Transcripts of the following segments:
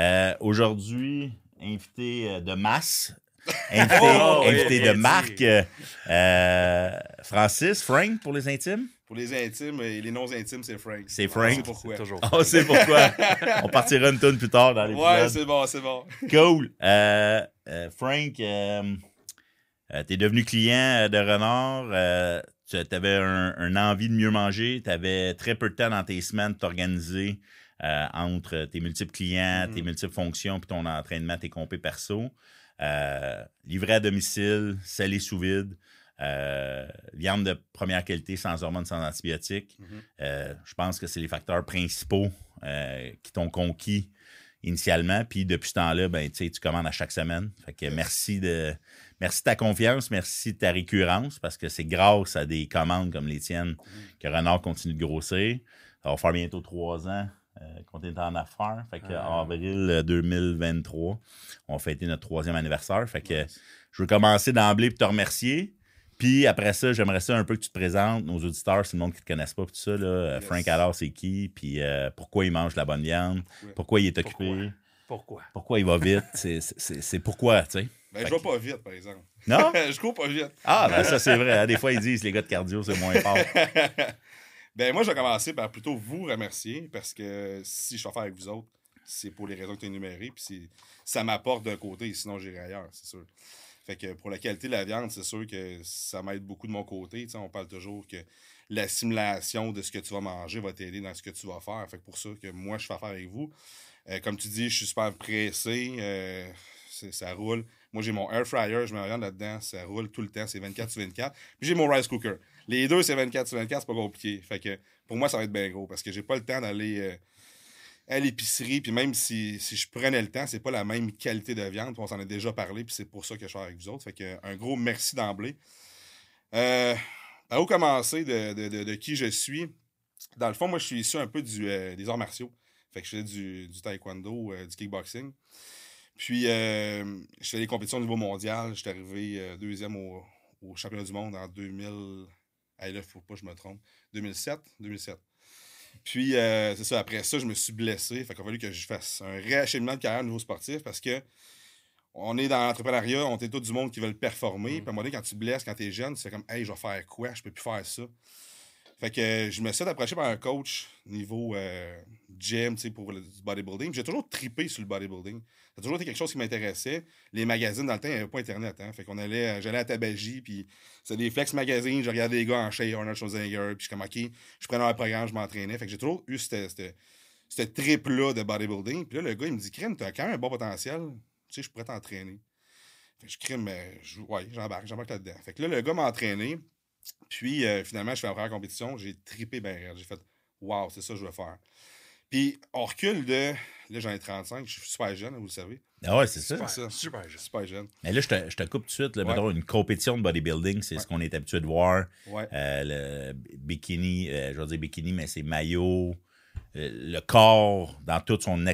Euh, Aujourd'hui, invité euh, de masse. Invité, Oh, oui, invité de marque. euh, Francis, Frank pour les intimes? Pour les intimes et les non-intimes, c'est Frank. C'est On Frank. sait pourquoi. Toujours. On sait pourquoi. On partira une tonne plus tard dans Ouais, l'épisode. c'est bon, c'est bon. Cool. Euh, euh, Frank, euh, euh, t'es devenu client de Renard. Euh, tu avais un, un envie de mieux manger. Tu avais très peu de temps dans tes semaines de t'organiser euh, entre tes multiples clients, tes multiples fonctions, puis ton entraînement, tes compés perso. Euh, livré à domicile, salé sous vide. euh, viande de première qualité, sans hormones, sans antibiotiques. Mhm. Euh, je pense que c'est les facteurs principaux qui t'ont conquis initialement. Puis depuis ce temps-là, ben, tu commandes à chaque semaine. Fait que merci de, merci de ta confiance, merci de ta récurrence, parce que c'est grâce à des commandes comme les tiennes que Renard continue de grossir. Ça va faire bientôt trois ans euh, qu'on est en affaires. Fait que Ah. avril euh, 2023, on va fêter notre troisième anniversaire. Fait que je veux commencer d'emblée pour te remercier. Puis après ça, j'aimerais ça un peu que tu te présentes, nos auditeurs, c'est le monde qui ne te connaissent pas, tout ça. Là. Euh, Yes. Frank Allard, c'est qui? Puis euh, pourquoi il mange la bonne viande? Pourquoi? Il est occupé? Pourquoi? Pourquoi, il va vite? C'est pourquoi, tu sais? Ben, je vais pas vite, par exemple. Non? je cours pas vite. Ah, ben ça, c'est vrai. hein. Des fois, ils disent les gars de cardio, c'est moins fort. ben, moi, je vais commencer par plutôt vous remercier parce que si je fais affaire avec vous autres, c'est pour les raisons que tu as énumérées. Puis ça m'apporte d'un côté, sinon j'irai ailleurs, c'est sûr. Fait que pour la qualité de la viande, c'est sûr que ça m'aide beaucoup de mon côté. On parle toujours que l'assimilation de ce que tu vas manger va t'aider dans ce que tu vas faire. Fait que pour ça que moi, je fais affaire avec vous. Euh, comme tu dis, je suis super pressé. euh, ça roule. Moi, j'ai mon air fryer, je mets rien là-dedans. Ça roule tout le temps. C'est 24 sur 24. Puis j'ai mon rice cooker. Les deux, c'est 24 sur 24. C'est pas compliqué. Fait que pour moi, ça va être bien gros parce que j'ai pas le temps d'aller euh, à l'épicerie. Puis même si, si je prenais le temps, c'est pas la même qualité de viande. On s'en a déjà parlé. Puis c'est pour ça que je suis avec vous autres. Fait que un gros merci d'emblée. Euh, où commencer de, de- de- qui je suis? Dans le fond, moi, je suis issu un peu du, euh, des arts martiaux. Fait que je faisais du, du taekwondo, euh, du kickboxing. Puis, je faisais des compétitions au niveau mondial. J'étais arrivé deuxième au, au championnat du monde en 2000. Hey, là, faut pas que je me trompe. 2007? 2007. Puis, euh, c'est ça. Après ça, je me suis blessé. Fait qu'il a fallu que je fasse un réacheminement de carrière au niveau sportif parce que on est dans l'entrepreneuriat, on est tout du monde qui veulent performer. Puis à un moment donné, quand tu te blesses, quand tu es jeune, tu fais comme, hey, je vais faire quoi? Je peux plus faire ça. Fait que euh, je me suis approché par un coach niveau euh, gym, tu sais, pour le bodybuilding. J'ai toujours tripé sur le bodybuilding. Ça a toujours été quelque chose qui m'intéressait. Les magazines, dans le temps, il n'y avait pas Internet. Hein? Fait qu'on allait, euh, j'allais à Tabagie, puis c'était des flex magazines. Je regardais les gars en shape, Arnold Schwarzenegger, puis je suis comme, OK, je prenais un programme, je m'entraînais. Fait que j'ai toujours eu cette, trip-là de bodybuilding. Puis là, le gars, il me dit, Crème, tu as quand même un bon potentiel. Tu sais, je pourrais t'entraîner. Fait que je crime, mais je, ouais, j'embarque, j'embarque là-dedans. Fait que là, le gars m'a entraîné. Puis euh, finalement, je fais ma première compétition. J'ai trippé bien. J'ai fait, waouh, c'est ça que je veux faire. Puis on recule de. Là, j'en ai 35. Je suis super jeune, vous le savez. Ah ouais, c'est ça. Super, ça. super Je suis juste. super jeune. Mais là, je te, je te coupe tout de suite. Là, Ouais. mettons, une compétition de bodybuilding, c'est Ouais. ce qu'on est habitué de voir. Ouais. Euh, le bikini, euh, je veux dire bikini, mais c'est maillot, euh, le corps dans toute son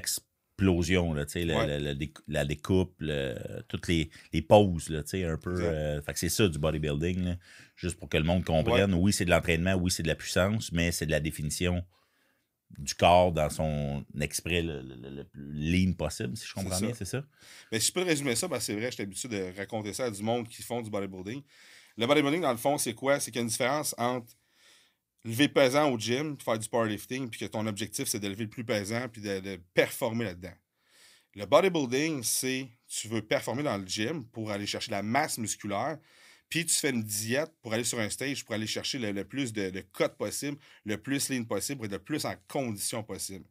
explosion, là, Ouais. le décou- la découpe, le- toutes les, les poses, là, un peu. Euh, fait que c'est ça du bodybuilding, là, juste pour que le monde comprenne. Oui, c'est de l'entraînement, oui, c'est de la puissance, mais c'est de la définition du corps dans son exprès le, le- plus lean possible, si je comprends bien, c'est ça? Mais si je peux résumer ça, ben, c'est vrai, je suis habitué de raconter ça à du monde qui font du bodybuilding. Le bodybuilding, dans le fond, c'est quoi? C'est qu'il y a une différence entre lever pesant au gym, faire du powerlifting, puis que ton objectif, c'est de lever le plus pesant, puis de, de performer là-dedans. Le bodybuilding, c'est tu veux performer dans le gym pour aller chercher la masse musculaire, puis tu fais une diète pour aller sur un stage pour aller chercher le, le plus de, de cut possible, le plus lean possible et le plus en condition possible.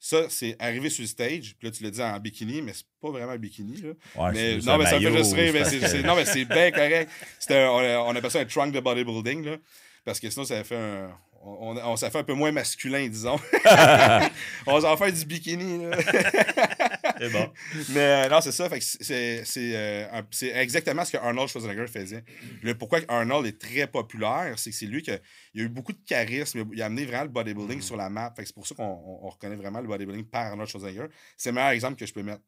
Ça, c'est arriver sur le stage, puis là, tu le dis en bikini, mais c'est pas vraiment un bikini, là. Ouais, Mais, c'est non, mais ça me fait maillot, juste rire. mais c'est- que- non, mais c'est bien correct. Un- on, on appelle ça un trunk de bodybuilding, là. Parce que sinon, ça fait un. On, on- ça fait un peu moins masculin, disons. on s'en fait du bikini, là. C'est bon. Mais euh, non, c'est ça. C'est, euh, c'est exactement ce que Arnold Schwarzenegger faisait. Le pourquoi Arnold est très populaire, c'est que c'est lui qui a, il a eu beaucoup de charisme. Il a, amené vraiment le bodybuilding sur la map. C'est pour ça qu'on on- on reconnaît vraiment le bodybuilding par Arnold Schwarzenegger. C'est le meilleur exemple que je peux mettre.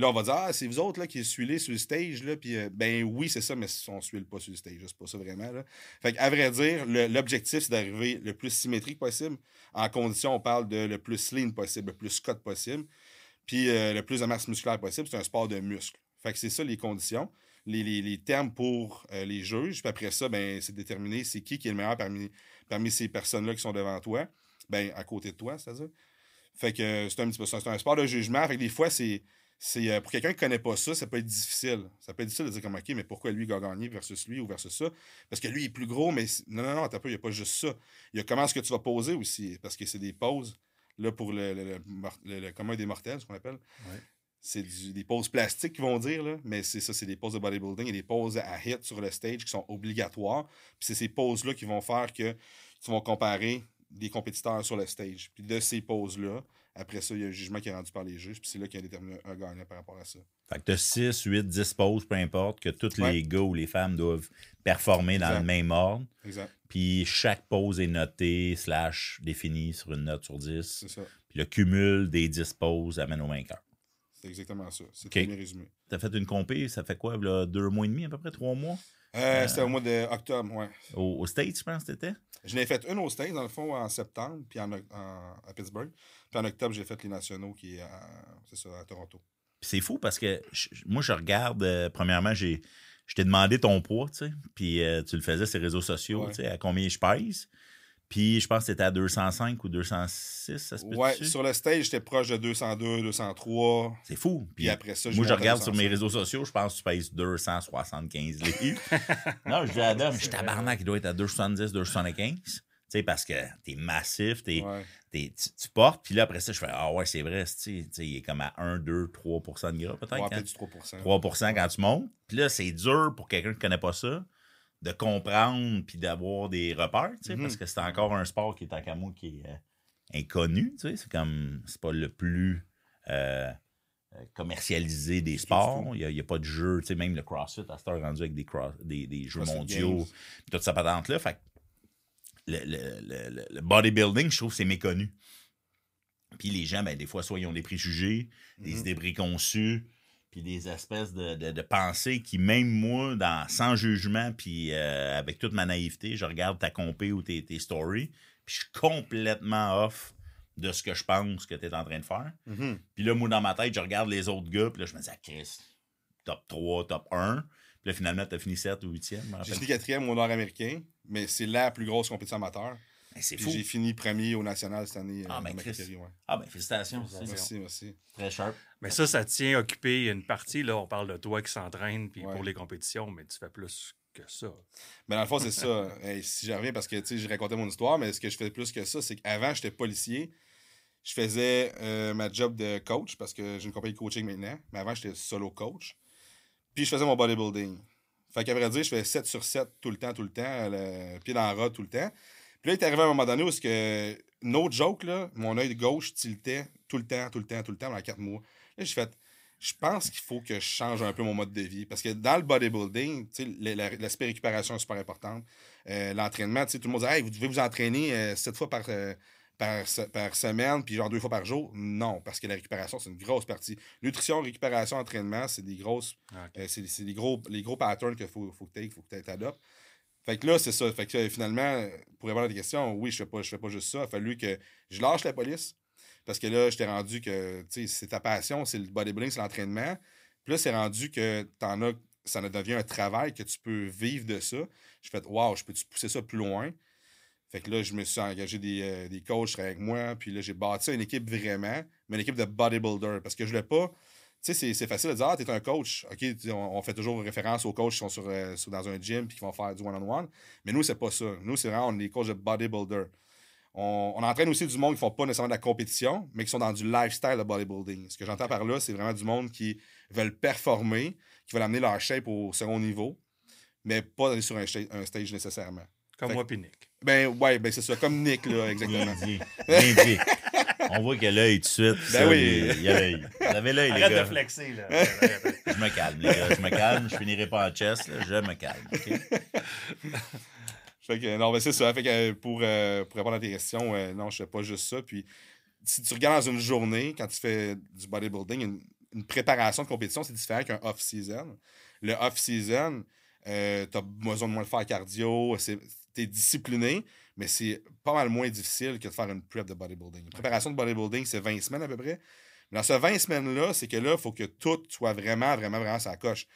Là, on va dire, ah, c'est vous autres là, qui suivez sur le stage. Là, puis, euh, ben oui, c'est ça, mais on ne suit pas sur le stage. C'est pas ça vraiment. Là. Fait à vrai dire, l'objectif, c'est d'arriver le plus symétrique possible. En condition, on parle de le plus lean possible, le plus cut possible. puis euh, le plus de masse musculaire possible, c'est un sport de muscle. Fait que c'est ça les conditions, les, les- termes pour euh, les juges. Puis après ça, ben, c'est déterminé c'est qui qui est le meilleur parmi, parmi ces personnes-là qui sont devant toi, ben, à côté de toi, c'est-à-dire. Fait que c'est un petit peu. C'est un sport de jugement. Fait que des fois, c'est. C'est euh, pour quelqu'un qui connaît pas ça, ça peut être difficile. Ça peut être difficile de dire comme OK, mais pourquoi lui il a gagné versus lui ou versus ça? Parce que lui il est plus gros, mais non, non, non, attends pas, il n'y a pas juste ça. Il y a comment est-ce que tu vas poser aussi, parce que c'est des poses, là, pour le, le, commun des mortels, ce qu'on appelle. Ouais. C'est des poses plastiques qu'ils vont dire, là, mais c'est ça, c'est des poses de bodybuilding et des poses à hit sur le stage qui sont obligatoires. Puis c'est ces poses-là qui vont faire que tu vont comparer des compétiteurs sur le stage. Puis de ces poses-là, après ça, il y a un jugement qui est rendu par les juges, puis c'est là qu'il y a déterminé un gagnant par rapport à ça. Fait que t'as 6, 8, 10 poses, peu importe, que tous Ouais. les gars ou les femmes doivent performer dans le même ordre. Exact. Puis chaque pose est notée, slash définie sur une note sur 10. C'est ça. Puis le cumul des 10 poses amène au vainqueur. C'est exactement ça. C'est OK. très bien résumé. T'as fait une compé, ça fait quoi, là, deux mois et demi à peu près, trois mois? Euh, C'était au mois d'octobre, ouais. Au, au States, je pense t'étais? Je n'ai fait une aux States, dans le fond, en septembre, puis en, à Pittsburgh. Puis en octobre, j'ai fait les nationaux, qui est c'est ça, à Toronto. Puis c'est fou parce que je- moi, je regarde, euh, premièrement, j'ai, je t'ai demandé ton poids, tu sais, puis euh, tu le faisais sur les réseaux sociaux, Ouais. tu sais, à combien je pèse. Puis je pense que c'était à 205 ou 206, ça se peut Ouais, sur le stage, j'étais proche de 202, 203. C'est fou. Puis après ça, moi, je regarde sur mes 205. réseaux sociaux, je pense que tu pèses 275 livres. non, je dis à Adam, je suis tabarnak, il doit être à 270, 275. Tu sais, parce que t'es massif, t'es, Ouais. t'es- tu, tu portes, puis là, après ça, je fais Ah ouais, c'est vrai, tu sais, tu sais, il est comme à 1, 2, 3% de gras, peut-être. Ouais, peut-être du 3%. 3 quand tu montes. Puis là, c'est dur pour quelqu'un qui ne connaît pas ça de comprendre puis d'avoir des repères, tu sais, parce que c'est encore un sport qui est en camo qui est euh, inconnu, tu sais. C'est comme, c'est pas le plus euh, euh, commercialisé des sports. Il n'y a, pas de jeu, tu sais, même le CrossFit, à cette heure, rendu avec des, cross- des, des jeux CrossFit mondiaux, toute sa patente-là. Fait que le, le- le- le- bodybuilding, je trouve c'est méconnu. Puis les gens, ben, des fois, soit ils ont des préjugés, des Mhm. idées préconçues, puis des espèces de, de- de pensées qui, même moi, dans, sans jugement, puis euh, avec toute ma naïveté, je regarde ta compé ou tes, tes stories, puis je suis complètement off de ce que je pense que tu es en train de faire. Mhm. Puis là, moi, dans ma tête, je regarde les autres gars, puis là, je me dis, ah, Chris, top 3, top 1. Puis là, finalement, tu as fini 7 ou 8e. J'ai fini quatrième au Nord-Américain, mais c'est la plus grosse compétition amateur. C'est Puis fou. j'ai fini premier au national cette année. Ah, euh, ben, ouais. Ah, ben, félicitations. C'est Merci, merci. Très sharp. Mais ça, ça tient occupé une partie. Là, on parle de toi qui s'entraîne puis Ouais. pour les compétitions, mais tu fais plus que ça. Mais dans le fond, c'est ça. Hey, si j'en reviens, parce que tu sais, j'ai raconté mon histoire, mais ce que je fais plus que ça, c'est qu'avant, j'étais policier. Je faisais euh, ma job de coach parce que j'ai une compagnie de coaching maintenant. Mais avant, j'étais solo coach. Puis je faisais mon bodybuilding. Fait qu'à vrai dire, je fais 7 sur 7 tout le temps, tout le temps, le pied dans le rat tout le temps. Puis là, il est arrivé à un moment donné où, est-ce que, no joke, là, mon œil gauche tiltait tout le temps, tout le temps, tout le temps pendant 4 mois. Là, j'ai fait, je pense qu'il faut que je change un peu mon mode de vie. Parce que dans le bodybuilding, l'aspect récupération est super important. Euh, L'entraînement, tout le monde dit, hey, vous devez vous entraîner 7 fois par, euh, par, se- par semaine, puis genre deux fois par jour. Non, parce que la récupération, c'est une grosse partie. Nutrition, récupération, entraînement, c'est des grosses. Ah, euh, c'est c'est des gros, les gros patterns qu'il faut, faut que tu faut que tu adoptes. Fait que là, c'est ça. Fait que euh, finalement, pour répondre à tes questions, oui, je fais pas, je fais pas juste ça. Il a fallu que je lâche la police. Parce que là, j'étais rendu que, c'est ta passion, c'est le bodybuilding, c'est l'entraînement. Puis là, c'est rendu que t'en as, ça devient un travail que tu peux vivre de ça. J'ai fait, waouh, je peux-tu pousser ça plus loin? Fait que là, je me suis engagé des, euh, des coachs avec moi. Puis là, j'ai bâti une équipe vraiment, mais une équipe de bodybuilder. Parce que je voulais pas. Tu sais, c'est- c'est facile de dire, ah, t'es un coach. OK, on, on fait toujours référence aux coachs qui sont sur, euh, sur- dans un gym puis qui vont faire du one-on-one. Mais nous, c'est pas ça. Nous, c'est vraiment, on est des coachs de bodybuilder. On, on entraîne aussi du monde qui font pas nécessairement de la compétition, mais qui sont dans du lifestyle de bodybuilding. Ce que j'entends par là, c'est vraiment du monde qui veulent performer, qui veulent amener leur shape au second niveau, mais pas aller sur un, sta- un stage nécessairement. Comme Fait moi puis Nick. Ben ouais, ben c'est ça, comme Nick, là, exactement. Bien dit. Bien dit. On voit que l'œil tout de suite. Ben ça, oui. il- il a l'œil. Vous avez l'œil, les Arrête gars. de flexer, là. Je me calme, les gars. Je me calme. Je finirai pas en chest. là. Je me calme. Fait que, non, ben c'est ça. Fait que, euh, pour, euh, pour répondre à tes questions, euh, non, je fais pas juste ça. Puis, si tu regardes dans une journée, quand tu fais du bodybuilding, une, une préparation de compétition, c'est différent qu'un off-season. Le off-season, euh, tu as besoin de moins de faire cardio, tu es discipliné, mais c'est pas mal moins difficile que de faire une prep de bodybuilding. Une préparation de bodybuilding, c'est 20 semaines à peu près. Mais dans ces 20 semaines-là, c'est que là, il faut que tout soit vraiment, vraiment, vraiment ça coche.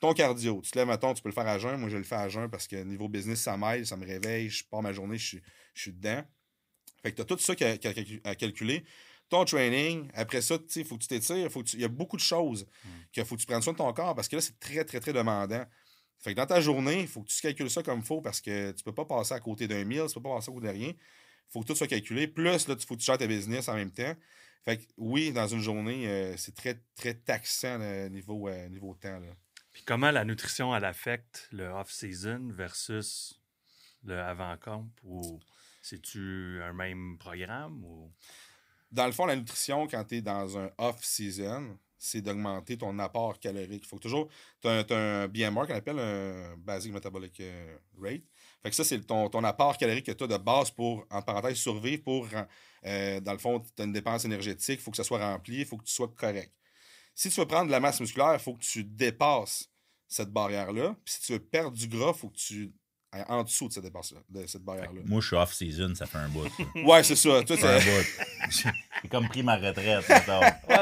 Ton cardio, tu te lèves, mettons, tu peux le faire à jeun. Moi, je le fais à jeun parce que niveau business, ça m'aide, ça me réveille, je pars ma journée, je suis, je suis dedans. Fait que tu as tout ça à calculer. Ton training, après ça, il faut que tu t'étires, il y a beaucoup de choses qu'il faut que tu prennes soin de ton corps parce que là, c'est très, très, très demandant. Fait que dans ta journée, il faut que tu calcules ça comme il faut parce que tu peux pas passer à côté d'un meal, tu peux pas passer à côté de rien. Il faut que tout soit calculé. Plus, là, il faut que tu gères ta business en même temps. Fait que oui, dans une journée, euh, c'est très, très taxant niveau, euh, niveau temps. Là. Puis comment la nutrition, elle affecte le off-season versus le avant-camp? Ou c'est-tu un même programme? Ou... Dans le fond, la nutrition, quand tu es dans un off-season, c'est d'augmenter ton apport calorique. Il faut que toujours. Tu as, un BMR qu'on appelle un Basic Metabolic euh, Rate. Fait que ça, c'est ton, ton apport calorique que tu as de base pour, en parenthèse, survivre pour. euh, dans le fond, tu as une dépense énergétique, il faut que ça soit rempli, il faut que tu sois correct. Si tu veux prendre de la masse musculaire, il faut que tu dépasses cette barrière-là. Puis si tu veux perdre du gras, il faut que tu en dessous de cette, dépense- de cette barrière-là. Moi, je suis off-season, ça fait un bout. Ouais, c'est ça. Toi, c'est- un bout. J'ai comme pris ma retraite.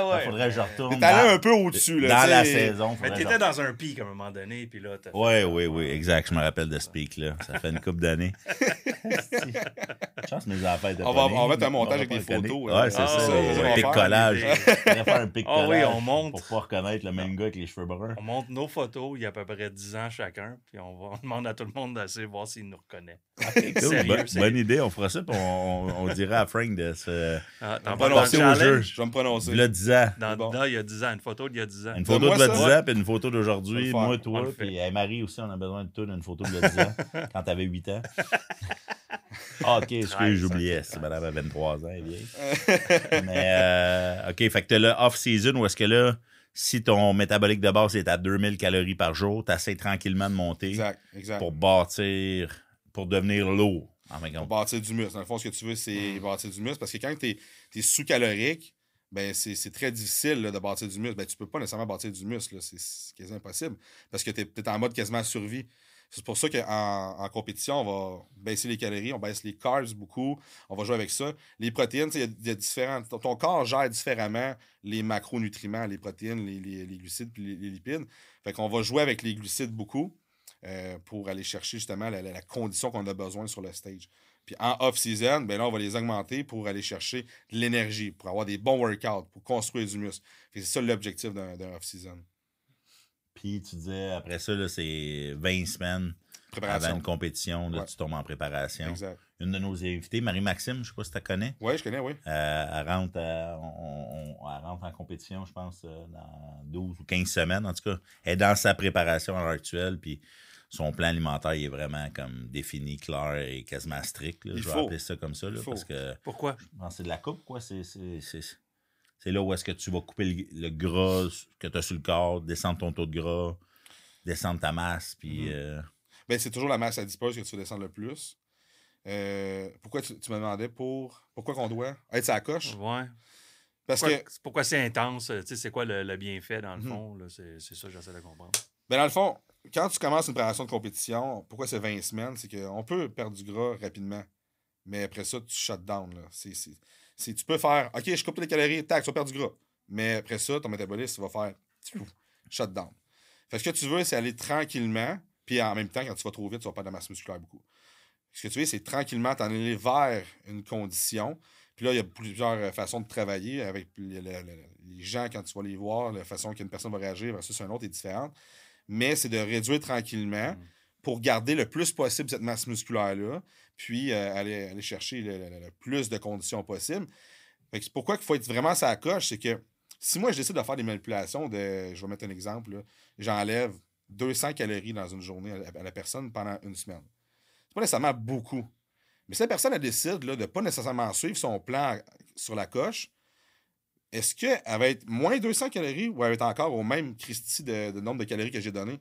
Mettons. Là, faudrait que je retourne t'es allé dans, un peu au-dessus. là, dans la sais. saison. Mais je t'étais dans un pic à un moment donné, puis là, t'as fait- Oui, oui, oui, exact. Je me rappelle de ce pic-là. Ça fait une couple d'années. Chance mes affaires de On va- on va mettre un montage avec des photos, là. Ouais, c'est Ah, ça. ça, le- ça, on va pic faire collage. Je un pic Ah oui, collage on monte. Pour pas reconnaître le même gars avec les cheveux bruns. On montre nos photos, il y a à peu près 10 ans chacun, puis on, va, on demande à tout le monde d'essayer de voir s'il nous reconnaît. Cool, Sérieux, bonne, idée, on fera ça, puis on, on, on dira à Frank de se. Ah, t'en On va parles dans le lancer au challenge? jeu. Je vais me prononcer. Là, 10 ans. Dans, Bon. il y a 10 ans, une photo d'il y a 10 ans. Une photo de là, ça. 10 ans, puis une photo d'aujourd'hui. Moi, toi, puis hey, Marie aussi, on a besoin de toi d'une photo de là, 10 ans, quand t'avais 8 ans. Ah, ok, excuse, Treize, j'oubliais. C'est madame à 23 ans, elle est vieille. Mais, euh, ok, fait que t'as le off-season où est-ce que là, si ton métabolique de base est à 2000 calories par jour, t'essaies tranquillement de monter Exact, exact. pour bâtir, pour devenir lourd. En Pour bâtir du muscle. Dans le fond, ce que tu veux, c'est bâtir du muscle. Parce que quand tu es, sous-calorique, ben c'est très difficile de bâtir du muscle. Ben, tu peux pas nécessairement bâtir du muscle. C'est c'est quasi impossible. Parce que tu es, en mode quasiment survie. C'est pour ça qu'en en compétition, on va baisser les calories, on baisse les carbs beaucoup, on va jouer avec ça. Les protéines, il y a- différents. Ton, corps gère différemment les macronutriments, les protéines, les, les- glucides puis les, lipides. Fait qu'on va jouer avec les glucides beaucoup euh, pour aller chercher justement la- la condition qu'on a besoin sur le stage. Puis en off-season, ben là, on va les augmenter pour aller chercher de l'énergie, pour avoir des bons workouts, pour construire du muscle. C'est ça l'objectif d'un d'un off-season. Puis tu disais, après ça, là, c'est 20 semaines avant une compétition, là, Ouais. tu tombes en préparation. Exact. Une de nos invités, Marie-Maxime, je sais pas si tu la connais, Oui, je connais, oui. euh, elle, rentre, euh, on- on- elle rentre en compétition, je pense, euh, dans 12 ou 15 semaines. En tout cas, elle est dans sa préparation à l'heure actuelle, puis son plan alimentaire il est vraiment comme défini, clair et quasiment strict. là. Il je vais faut. appeler ça comme ça, là, parce que Pourquoi? c'est de la coupe, quoi. C'est, c'est, c'est- c'est là où est-ce que tu vas couper le, le gras que tu as sur le corps, descendre ton taux de gras, descendre ta masse, puis... Mhm. euh, Ben, c'est toujours la masse adipose que tu veux descendre le plus. Euh, pourquoi tu, tu me demandais pour pourquoi qu'on doit être sa coche? Ouais. Parce Pourquoi, que, pourquoi c'est intense? Tu sais, c'est quoi le, le bienfait dans le Mhm. fond? là? C'est c'est ça que j'essaie de comprendre. ben dans le fond, quand tu commences une préparation de compétition, pourquoi c'est 20 semaines? C'est qu'on peut perdre du gras rapidement. Mais après ça, tu shut down. Là. Tu peux faire OK, je coupe les calories, tac, tu vas perdre du gras. Mais après ça, ton métabolisme va faire shut down. Fait que ce que tu veux, c'est aller tranquillement. Puis en même temps, quand tu vas trop vite, tu vas perdre de la masse musculaire beaucoup. Ce que tu veux, c'est tranquillement t'en aller vers une condition. Puis là, il y a plusieurs euh, façons de travailler avec les, les- les- les gens quand tu vas les voir, la façon qu'une personne va réagir versus un autre est différente. Mais c'est de réduire tranquillement Mm. pour garder le plus possible cette masse musculaire-là, puis euh, aller, aller chercher le, le- le plus de conditions que c'est pourquoi il faut être vraiment sa coche, c'est que si moi je décide de faire des manipulations, de, je vais mettre un exemple, j'enlève 200 calories dans une journée à la, à la personne pendant une semaine. C'est pas nécessairement beaucoup. Mais si la personne elle décide là, de ne pas nécessairement suivre son plan sur la coche, est-ce qu'elle va être moins 200 calories ou elle va être encore au même Christie de, de nombre de calories que j'ai donné?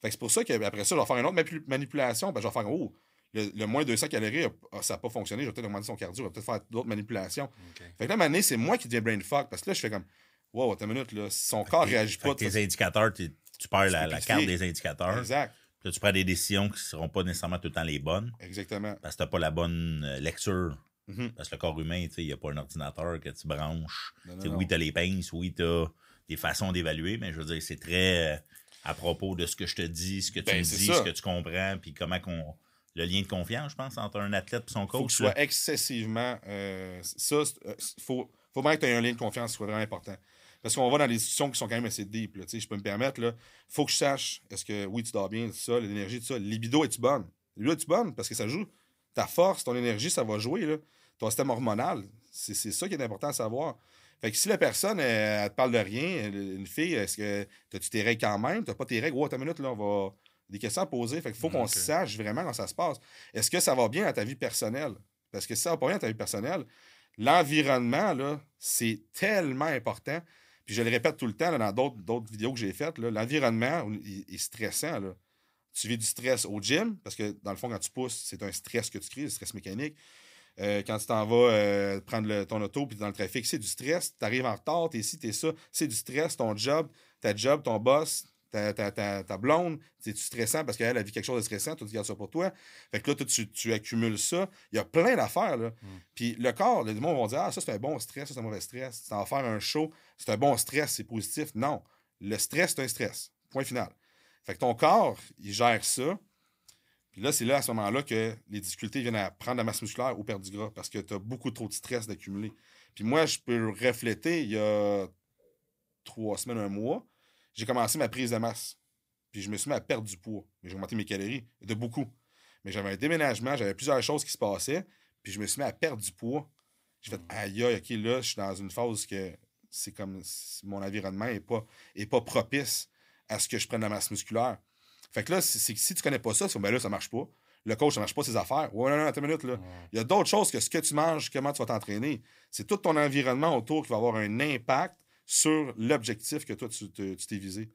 Fait que c'est pour ça qu'après ça, je vais faire une autre manipulation. Ben, je vais faire, oh, le, le moins 200 calories, ça n'a pas fonctionné, je vais peut-être augmenter son cardio, je vais peut-être faire d'autres manipulations. Fait que là, à un moment donné, c'est moi qui deviens brain fuck parce que là, je fais comme, wow, attends une minute, là, si son corps réagit fait pas. tes indicateurs, tu perds la, la carte des indicateurs. Exact, là, tu prends des décisions qui ne seront pas nécessairement tout le temps les bonnes exactement. parce que tu n'as pas la bonne euh, Mhm. Parce que le corps humain, il n'y a pas un ordinateur que tu branches. Non, non, Tu sais, non. oui, tu as les pinces, oui, tu as des façons d'évaluer, mais je veux dire, c'est très euh, à propos de ce que je te dis, ce que tu Ben, me c'est dis, ça. ce que tu comprends, puis comment qu'on. Le lien de confiance, je pense, entre un athlète et son faut que coach. tu sois là. excessivement. euh, ça, c'est- euh, faut, faut vraiment que tu aies un lien de confiance qui soit vraiment important. Parce qu'on va dans des discussions qui sont quand même assez deep. Là, je peux me permettre, il faut que je sache est-ce que oui, tu dors bien, tout ça, l'énergie, tout ça. Libido, es-tu bonne? Libido, es-tu bonne? Parce que ça joue. Ta force, ton énergie, ça va jouer. Là. Ton système hormonal, c'est c'est ça qui est important à savoir. Fait que si la personne, elle, elle te parle de rien, une fille, est-ce que as-tu tes règles quand même? T'as pas tes règles? Ouais, attends une minute, là, on va. Des questions à poser. Fait qu'il faut qu'on sache vraiment comment ça se passe. Est-ce que ça va bien à ta vie personnelle? Parce que si ça va pas bien à ta vie personnelle, l'environnement, là, c'est tellement important. Puis je le répète tout le temps là, dans d'autres, d'autres vidéos que j'ai faites, là, l'environnement il- est stressant. Là. Tu vis du stress au gym, parce que dans le fond, quand tu pousses, c'est un stress que tu crées, le stress mécanique. Euh, quand tu t'en vas euh, prendre le- ton auto puis dans le trafic, c'est du stress. Tu arrives en retard, tu es ci, tu es ça. C'est du stress. Ton job, ta job, ton boss, ta, ta, ta, ta blonde, c'est stressant parce qu'elle a vu quelque chose de stressant, tu gardes ça pour toi? Fait que là, tu, tu accumules ça. Il y a plein d'affaires. Là. Puis le corps, les gens vont dire Ah, ça, c'est un bon stress, ça, c'est un mauvais stress. Tu t'en faire un show, c'est un bon stress, c'est positif. Non. Le stress, c'est un stress. Point final. Fait que ton corps, il gère ça. Puis là, c'est là, à ce moment-là, que les difficultés viennent à prendre la masse musculaire ou perdre du gras parce que tu as beaucoup trop de stress d'accumuler. Puis moi, je peux refléter, il y a trois semaines, un mois, j'ai commencé ma prise de masse. Puis je me suis mis à perdre du poids. Mais j'ai augmenté mes calories de beaucoup. Mais j'avais un déménagement, j'avais plusieurs choses qui se passaient. Puis je me suis mis à perdre du poids. J'ai fait, aïe, aïe, OK, là, je suis dans une phase que c'est comme si mon environnement n'est pas, est pas propice à ce que je prenne la masse musculaire. Fait que là, c'est si tu connais pas ça, c'est ben là, ça marche pas. Le coach, ça marche pas ses affaires. Ouais, non, non, attends une minute, là. Il y a d'autres choses que ce que tu manges, comment tu vas t'entraîner. C'est tout ton environnement autour qui va avoir un impact sur l'objectif que toi, tu te- tu t'es visé.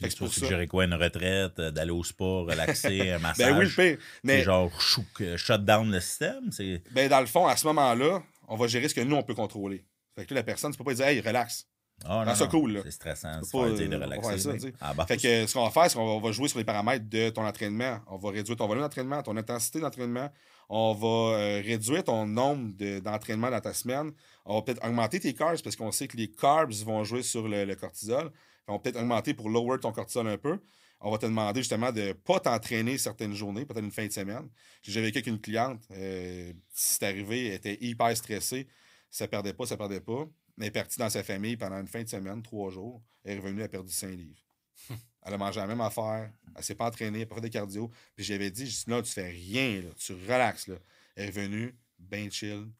Fait que Tu suggérer quoi? Une retraite, euh, d'aller au sport, relaxer, un massage? Ben oui, le Mais genre chouk, shut down le système? C'est... ben, dans le fond, à ce moment-là, on va gérer ce que nous, on peut contrôler. Fait que là, la personne, tu peux pas dire, hey, relax. Ah, ça cool. C'est stressant faire pas, de euh, relaxer. ça, mais-. Ah, bah, Fait que euh, ce qu'on va faire, c'est qu'on va, jouer sur les paramètres de ton entraînement. On va réduire ton volume d'entraînement, ton intensité d'entraînement. On va euh, réduire ton nombre de- d'entraînements dans ta semaine. On va peut-être augmenter tes carbs parce qu'on sait que les carbs vont jouer sur le, le cortisol. On va peut-être augmenter pour lower ton cortisol un peu. On va te demander justement de ne pas t'entraîner certaines journées, peut-être une fin de semaine. J'ai vécu avec une cliente, euh, c'est arrivé, elle était hyper stressée. Ça perdait pas, ça perdait pas. Elle est partie dans sa famille pendant une fin de semaine, trois jours. Elle est revenue, elle a perdu 5 livres. Elle a mangé la même affaire. Elle s'est pas entraînée, elle n'a pas fait de cardio. Puis j'avais dit, je dis, là, tu fais rien, là. tu relaxes. Là. Elle est revenue, bien chill,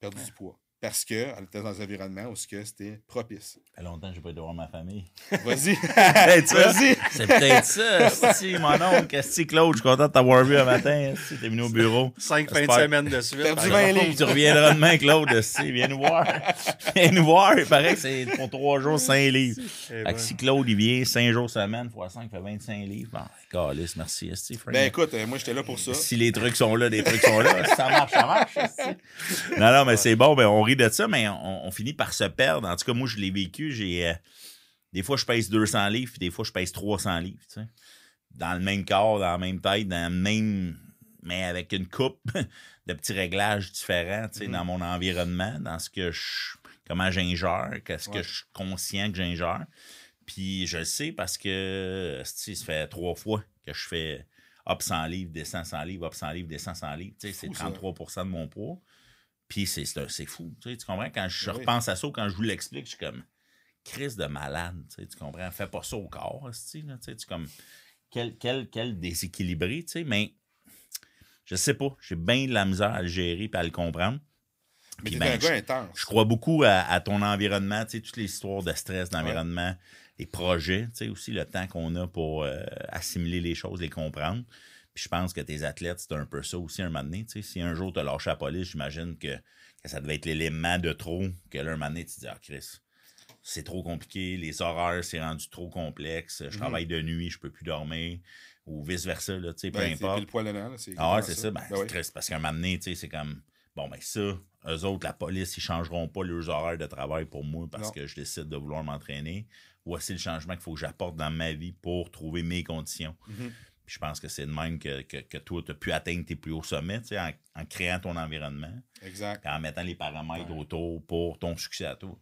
perdu du poids. Parce qu'elle était dans un environnement où ce que c'était propice. Ça fait longtemps que j'ai pas été voir ma famille. Vas-y. Vas-y. C'est peut-être ça, si mon oncle, si Claude, je suis content de t'avoir vu un matin, si t'es venu au bureau. Cinq fins de semaine de suite. Perdu par 20 exemple. livres. Tu reviendras demain, Claude, si, viens nous voir. Viens nous voir, il paraît que c'est pour trois jours, cinq livres. Eh Fait ben. que si Claude, il vient cinq jours semaine, fois 5 fait 25 livres. Bon, calice, merci, esti, Frank. Ben écoute, euh, moi j'étais là pour ça. Si les trucs sont là, les trucs sont là. Si ça marche, ça marche. Non, non, mais c'est bon. Ben, on de ça, mais on, on finit par se perdre. En tout cas, moi, je l'ai vécu. J'ai, euh, des fois, je pèse 200 livres, puis des fois, je pèse 300 livres. tu sais. Dans le même corps, dans la même tête, dans le même. Mais avec une coupe de petits réglages différents tu sais, Mhm. dans mon environnement, dans ce que je. Comment j'ingère, qu'est-ce que je suis conscient que j'ingère. Puis je le sais parce que ça fait trois fois que je fais up 100 livres, descend 100 livres, up 100 livres, descend 100 livres. Tu sais, c'est Fou, ça. 33 de mon poids. Puis c'est, c'est, fou. Tu, sais, tu comprends? Quand je Ben oui. repense à ça, quand je vous l'explique, je suis comme crise de malade. Tu, sais, tu comprends? Fais pas ça au corps. tu sais, tu comme quel, quel, quel déséquilibré. Tu sais, mais je sais pas. J'ai bien de la misère à le gérer et à le comprendre. Mais Puis ben, un gars intense. Je crois beaucoup à, à ton environnement, tu sais, toutes les histoires de stress d'environnement, les projets, tu sais, aussi le temps qu'on a pour euh, assimiler les choses, les comprendre. Puis je pense que tes athlètes, c'est un peu ça aussi un moment donné. Tu sais, si un jour tu as lâché la police, j'imagine que, que ça devait être l'élément de trop, que là, un moment donné, tu te dis, ah, Chris, c'est trop compliqué, les horaires, c'est rendu trop complexe, je Mhm. travaille de nuit, je peux plus dormir, ou vice-versa, là, tu sais, peu Ben, importe. pile poil dedans, Ah ouais, c'est ça. Ben, Ben c'est oui. parce qu'à un moment donné, tu sais, c'est comme bon ben ça, eux autres, la police, ils changeront pas leurs horaires de travail pour moi parce Non. que je décide de vouloir m'entraîner. Voici le changement qu'il faut que j'apporte dans ma vie pour trouver mes conditions. Mhm. Puis je pense que c'est de même que, que, que toi, tu as pu atteindre tes plus hauts sommets, en, en créant ton environnement, Exact. en mettant les paramètres autour pour ton succès à toi.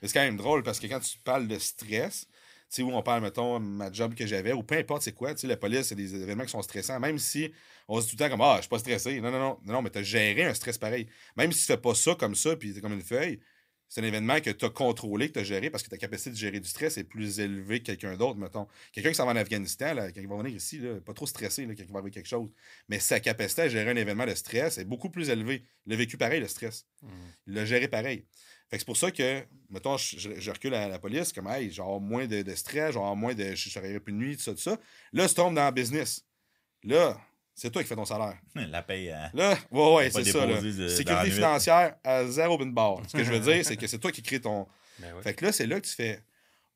Mais c'est quand même drôle parce que quand tu parles de stress, tu sais, où on parle, mettons, ma job que j'avais, ou peu importe c'est quoi, tu sais, la police, c'est des événements qui sont stressants, même si on se dit tout le temps comme Ah, je suis pas stressé. Non, non, non, non, mais tu as géré un stress pareil. Même si tu fais pas ça comme ça, puis tu comme une feuille, c'est un événement que tu as contrôlé, que tu as géré parce que ta capacité de gérer du stress est plus élevée que quelqu'un d'autre, mettons. Quelqu'un qui s'en va en Afghanistan, là, quand il va venir ici, là, pas trop stressé là, quand il va arriver quelque chose. Mais sa capacité à gérer un événement de stress est beaucoup plus élevée. Il a vécu pareil, le stress. Il l'a géré pareil. Fait que c'est pour ça que, mettons, je, je- je recule à la police, comme, hey, genre, moins de, de stress, genre, moins de. Je travaillerai plus de nuit, tout ça, tout ça. Là, tu tombes dans le business. Là, c'est toi qui fais ton salaire. La paye à... Là, ouais, ouais, c'est ça. Là. de- la Sécurité financière à zéro bin bar. Ce que je veux dire, c'est que c'est toi qui crée ton. Ben ouais. Fait que là, c'est là que tu fais.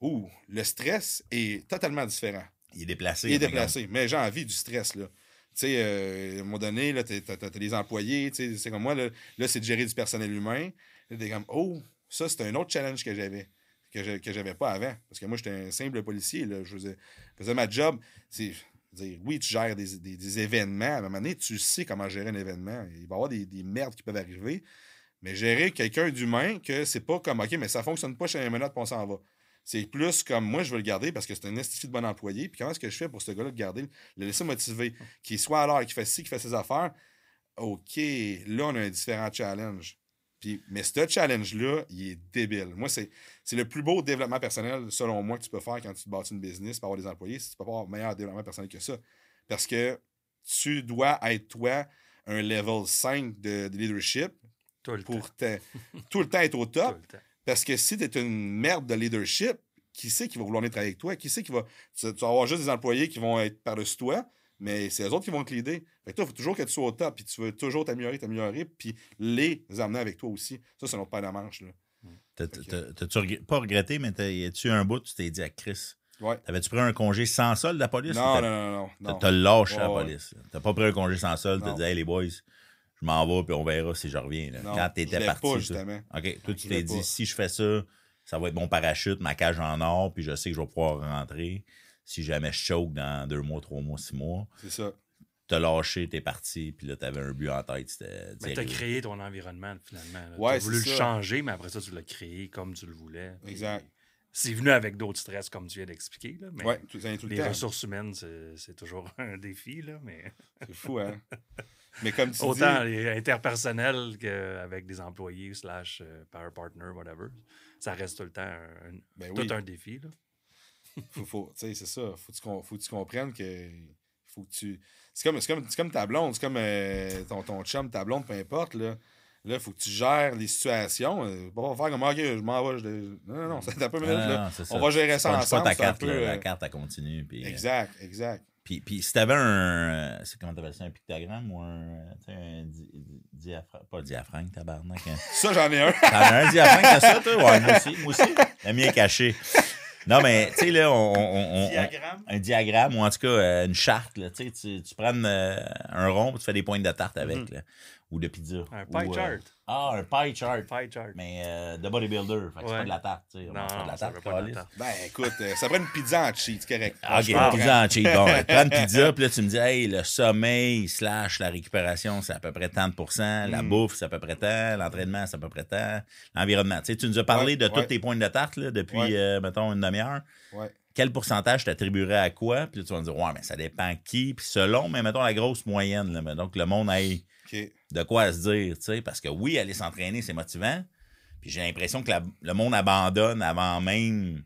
Ouh, le stress est totalement différent. Il est déplacé. Il est déplacé. Mais j'ai envie du stress, là. Tu sais, euh, à un moment donné, là, t'as, t'as- t'as des employés, tu sais, c'est comme moi, là, là, c'est de gérer du personnel humain. Là, t'es comme, oh, ça, c'est un autre challenge que j'avais, que, je, que j'avais pas avant. Parce que moi, j'étais un simple policier, là. Je faisais, je faisais ma job. Dire, oui, tu gères des, des- des événements. À un moment donné, tu sais comment gérer un événement. Il va y avoir des, des merdes qui peuvent arriver. Mais gérer quelqu'un d'humain, que c'est pas comme, OK, mais ça fonctionne pas chez un puis on s'en va. C'est plus comme moi, je veux le garder parce que c'est un estifi de bon employé. Puis comment est-ce que je fais pour ce gars-là de garder, le laisser motiver, qu'il soit à l'heure, qu'il fasse ci, qu'il fasse ses affaires? OK, là, on a un différent challenge. Puis, mais ce challenge-là, il est débile. Moi, c'est, c'est le plus beau développement personnel, selon moi, que tu peux faire quand tu bâtis une business, pour avoir des employés. Si tu peux pas avoir meilleur développement personnel que ça. Parce que tu dois être, toi, un level 5 de, de leadership Tout le pour temps. te- tout le temps être au top. Parce que si tu es une merde de leadership, qui sait qui va vouloir venir travailler avec toi? Qui sait qui va. Tu, tu vas avoir juste des employés qui vont être par-dessus toi, mais c'est eux autres qui vont te l'aider. Fait que toi, il faut toujours que tu sois au top, puis tu veux toujours t'améliorer, t'améliorer, puis les amener avec toi aussi. Ça, c'est notre paire de manche. T'as-tu pas regretté, mais a-tu un bout, tu t'es dit à Chris, Ouais. t'avais-tu pris un congé sans solde de la police? Non, non, non, non. T'as lâché à la police? T'as pas pris un congé sans solde, t'as dit, hey les boys, je m'en vais, puis on verra si je reviens. là. Non, Quand t'étais parti. pas. OK, toi, tu t'es dit, si je fais ça, ça va être mon parachute, ma cage en or, puis je sais que je vais pouvoir rentrer. Si jamais je choke dans deux mois, trois mois, six mois, C'est ça. t'as lâché, t'es parti, puis là, t'avais un but en tête. Mais t'as créé ton environnement, finalement. Tu Ouais, as voulu le ça. changer, mais après ça, tu l'as créé comme tu le voulais. Exact. C'est venu avec d'autres stress, comme tu viens d'expliquer. là, Mais Ouais, tout, tout le les temps. ressources humaines, c'est c'est toujours un défi. Là, mais C'est fou, hein? Mais comme tu autant dis. interpersonnels qu'avec des employés slash euh, power partner, whatever, ça reste tout le temps un, Ben tout oui. un défi. Là. Faut, faut, tu sais, c'est ça. Faut que tu, com- faut que tu comprennes que. Faut que tu. C'est comme, c'est comme, c'est comme ta blonde, c'est comme euh, ton, ton chum, ta blonde, peu importe. Là, là faut que tu gères les situations. euh, Pas faire comme, OK, je m'en vais. je- Non, non, un peu minute. Là. non, c'est On va gérer ça ensemble. pas ta carte, peu, là, euh, la carte, elle continue. Puis, euh, Exact, exact. Puis, puis si t'avais un. euh, C'est comment t'appelles ça, un pictogramme ou un. euh, tu sais, un di- di- diaphragme. Pas diaphragme, tabarnak. un- Ça, j'en ai un. T'en as un diaphragme, t'as ça, toi? Ouais, moi aussi. Moi aussi. Le mien est caché. Non, mais, tu sais, là, on. on- on- on- Diagramme. un diagramme ou en tout cas euh, une charte, là, tu tu, prends euh, un rond et tu fais des pointes de tarte avec, là, ou de pizza. Un pie euh, chart. Ah, un pie chart. Pie chart. Mais euh, de bodybuilder, fait que c'est pas de la tarte, tu sais. on non, mange pas de la ça tarte, pas de la tarte. Ben, écoute, euh, ça prend une pizza en cheat, c'est correct. Ah, Ok, une pizza en cheat. Bon, ben, prends une pizza, puis là, tu me dis, hey, le sommeil slash la récupération, c'est à peu près tant de pourcents. La Mm. bouffe, c'est à peu près tant. L'entraînement, c'est à peu près tant. L'environnement. Tu sais, tu nous as parlé Ouais, de ouais. toutes tes pointes de tarte, là, depuis, Ouais. euh, mettons, une demi-heure. Ouais. Quel pourcentage t'attribuerais à quoi? Puis là, tu vas me dire, ouais, mais ça dépend qui. Puis selon, mais mettons la grosse moyenne, là, mais donc le monde ait OK. de quoi se dire, tu sais, parce que oui, aller s'entraîner, c'est motivant. Puis j'ai l'impression que la- le monde abandonne avant même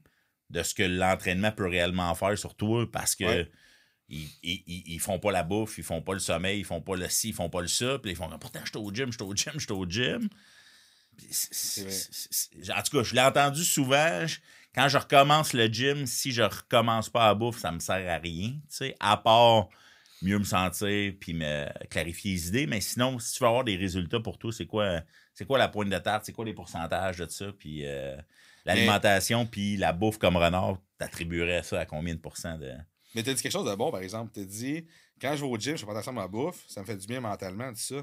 de ce que l'entraînement peut réellement faire sur toi parce que Ouais. ils, ils, ils- font pas la bouffe, ils font pas le sommeil, ils font pas le ci, ils font pas le ça. Puis ils font pourtant, je suis au gym, je suis au gym, je suis au gym. En tout cas, je l'ai entendu souvent. Quand je recommence le gym, si je recommence pas à bouffe, ça me sert à rien, tu sais, à part mieux me sentir puis me clarifier les idées. Mais sinon, si tu veux avoir des résultats pour toi, c'est quoi, c'est quoi la pointe de tarte? C'est quoi les pourcentages de ça? Puis euh, l'alimentation puis la bouffe comme renard, t'attribuerais ça à combien de pourcents de. Mais t'as dit quelque chose de bon, par exemple. T'as dit, quand je vais au gym, je fais pas attention à ma bouffe, ça me fait du bien mentalement, dis ça.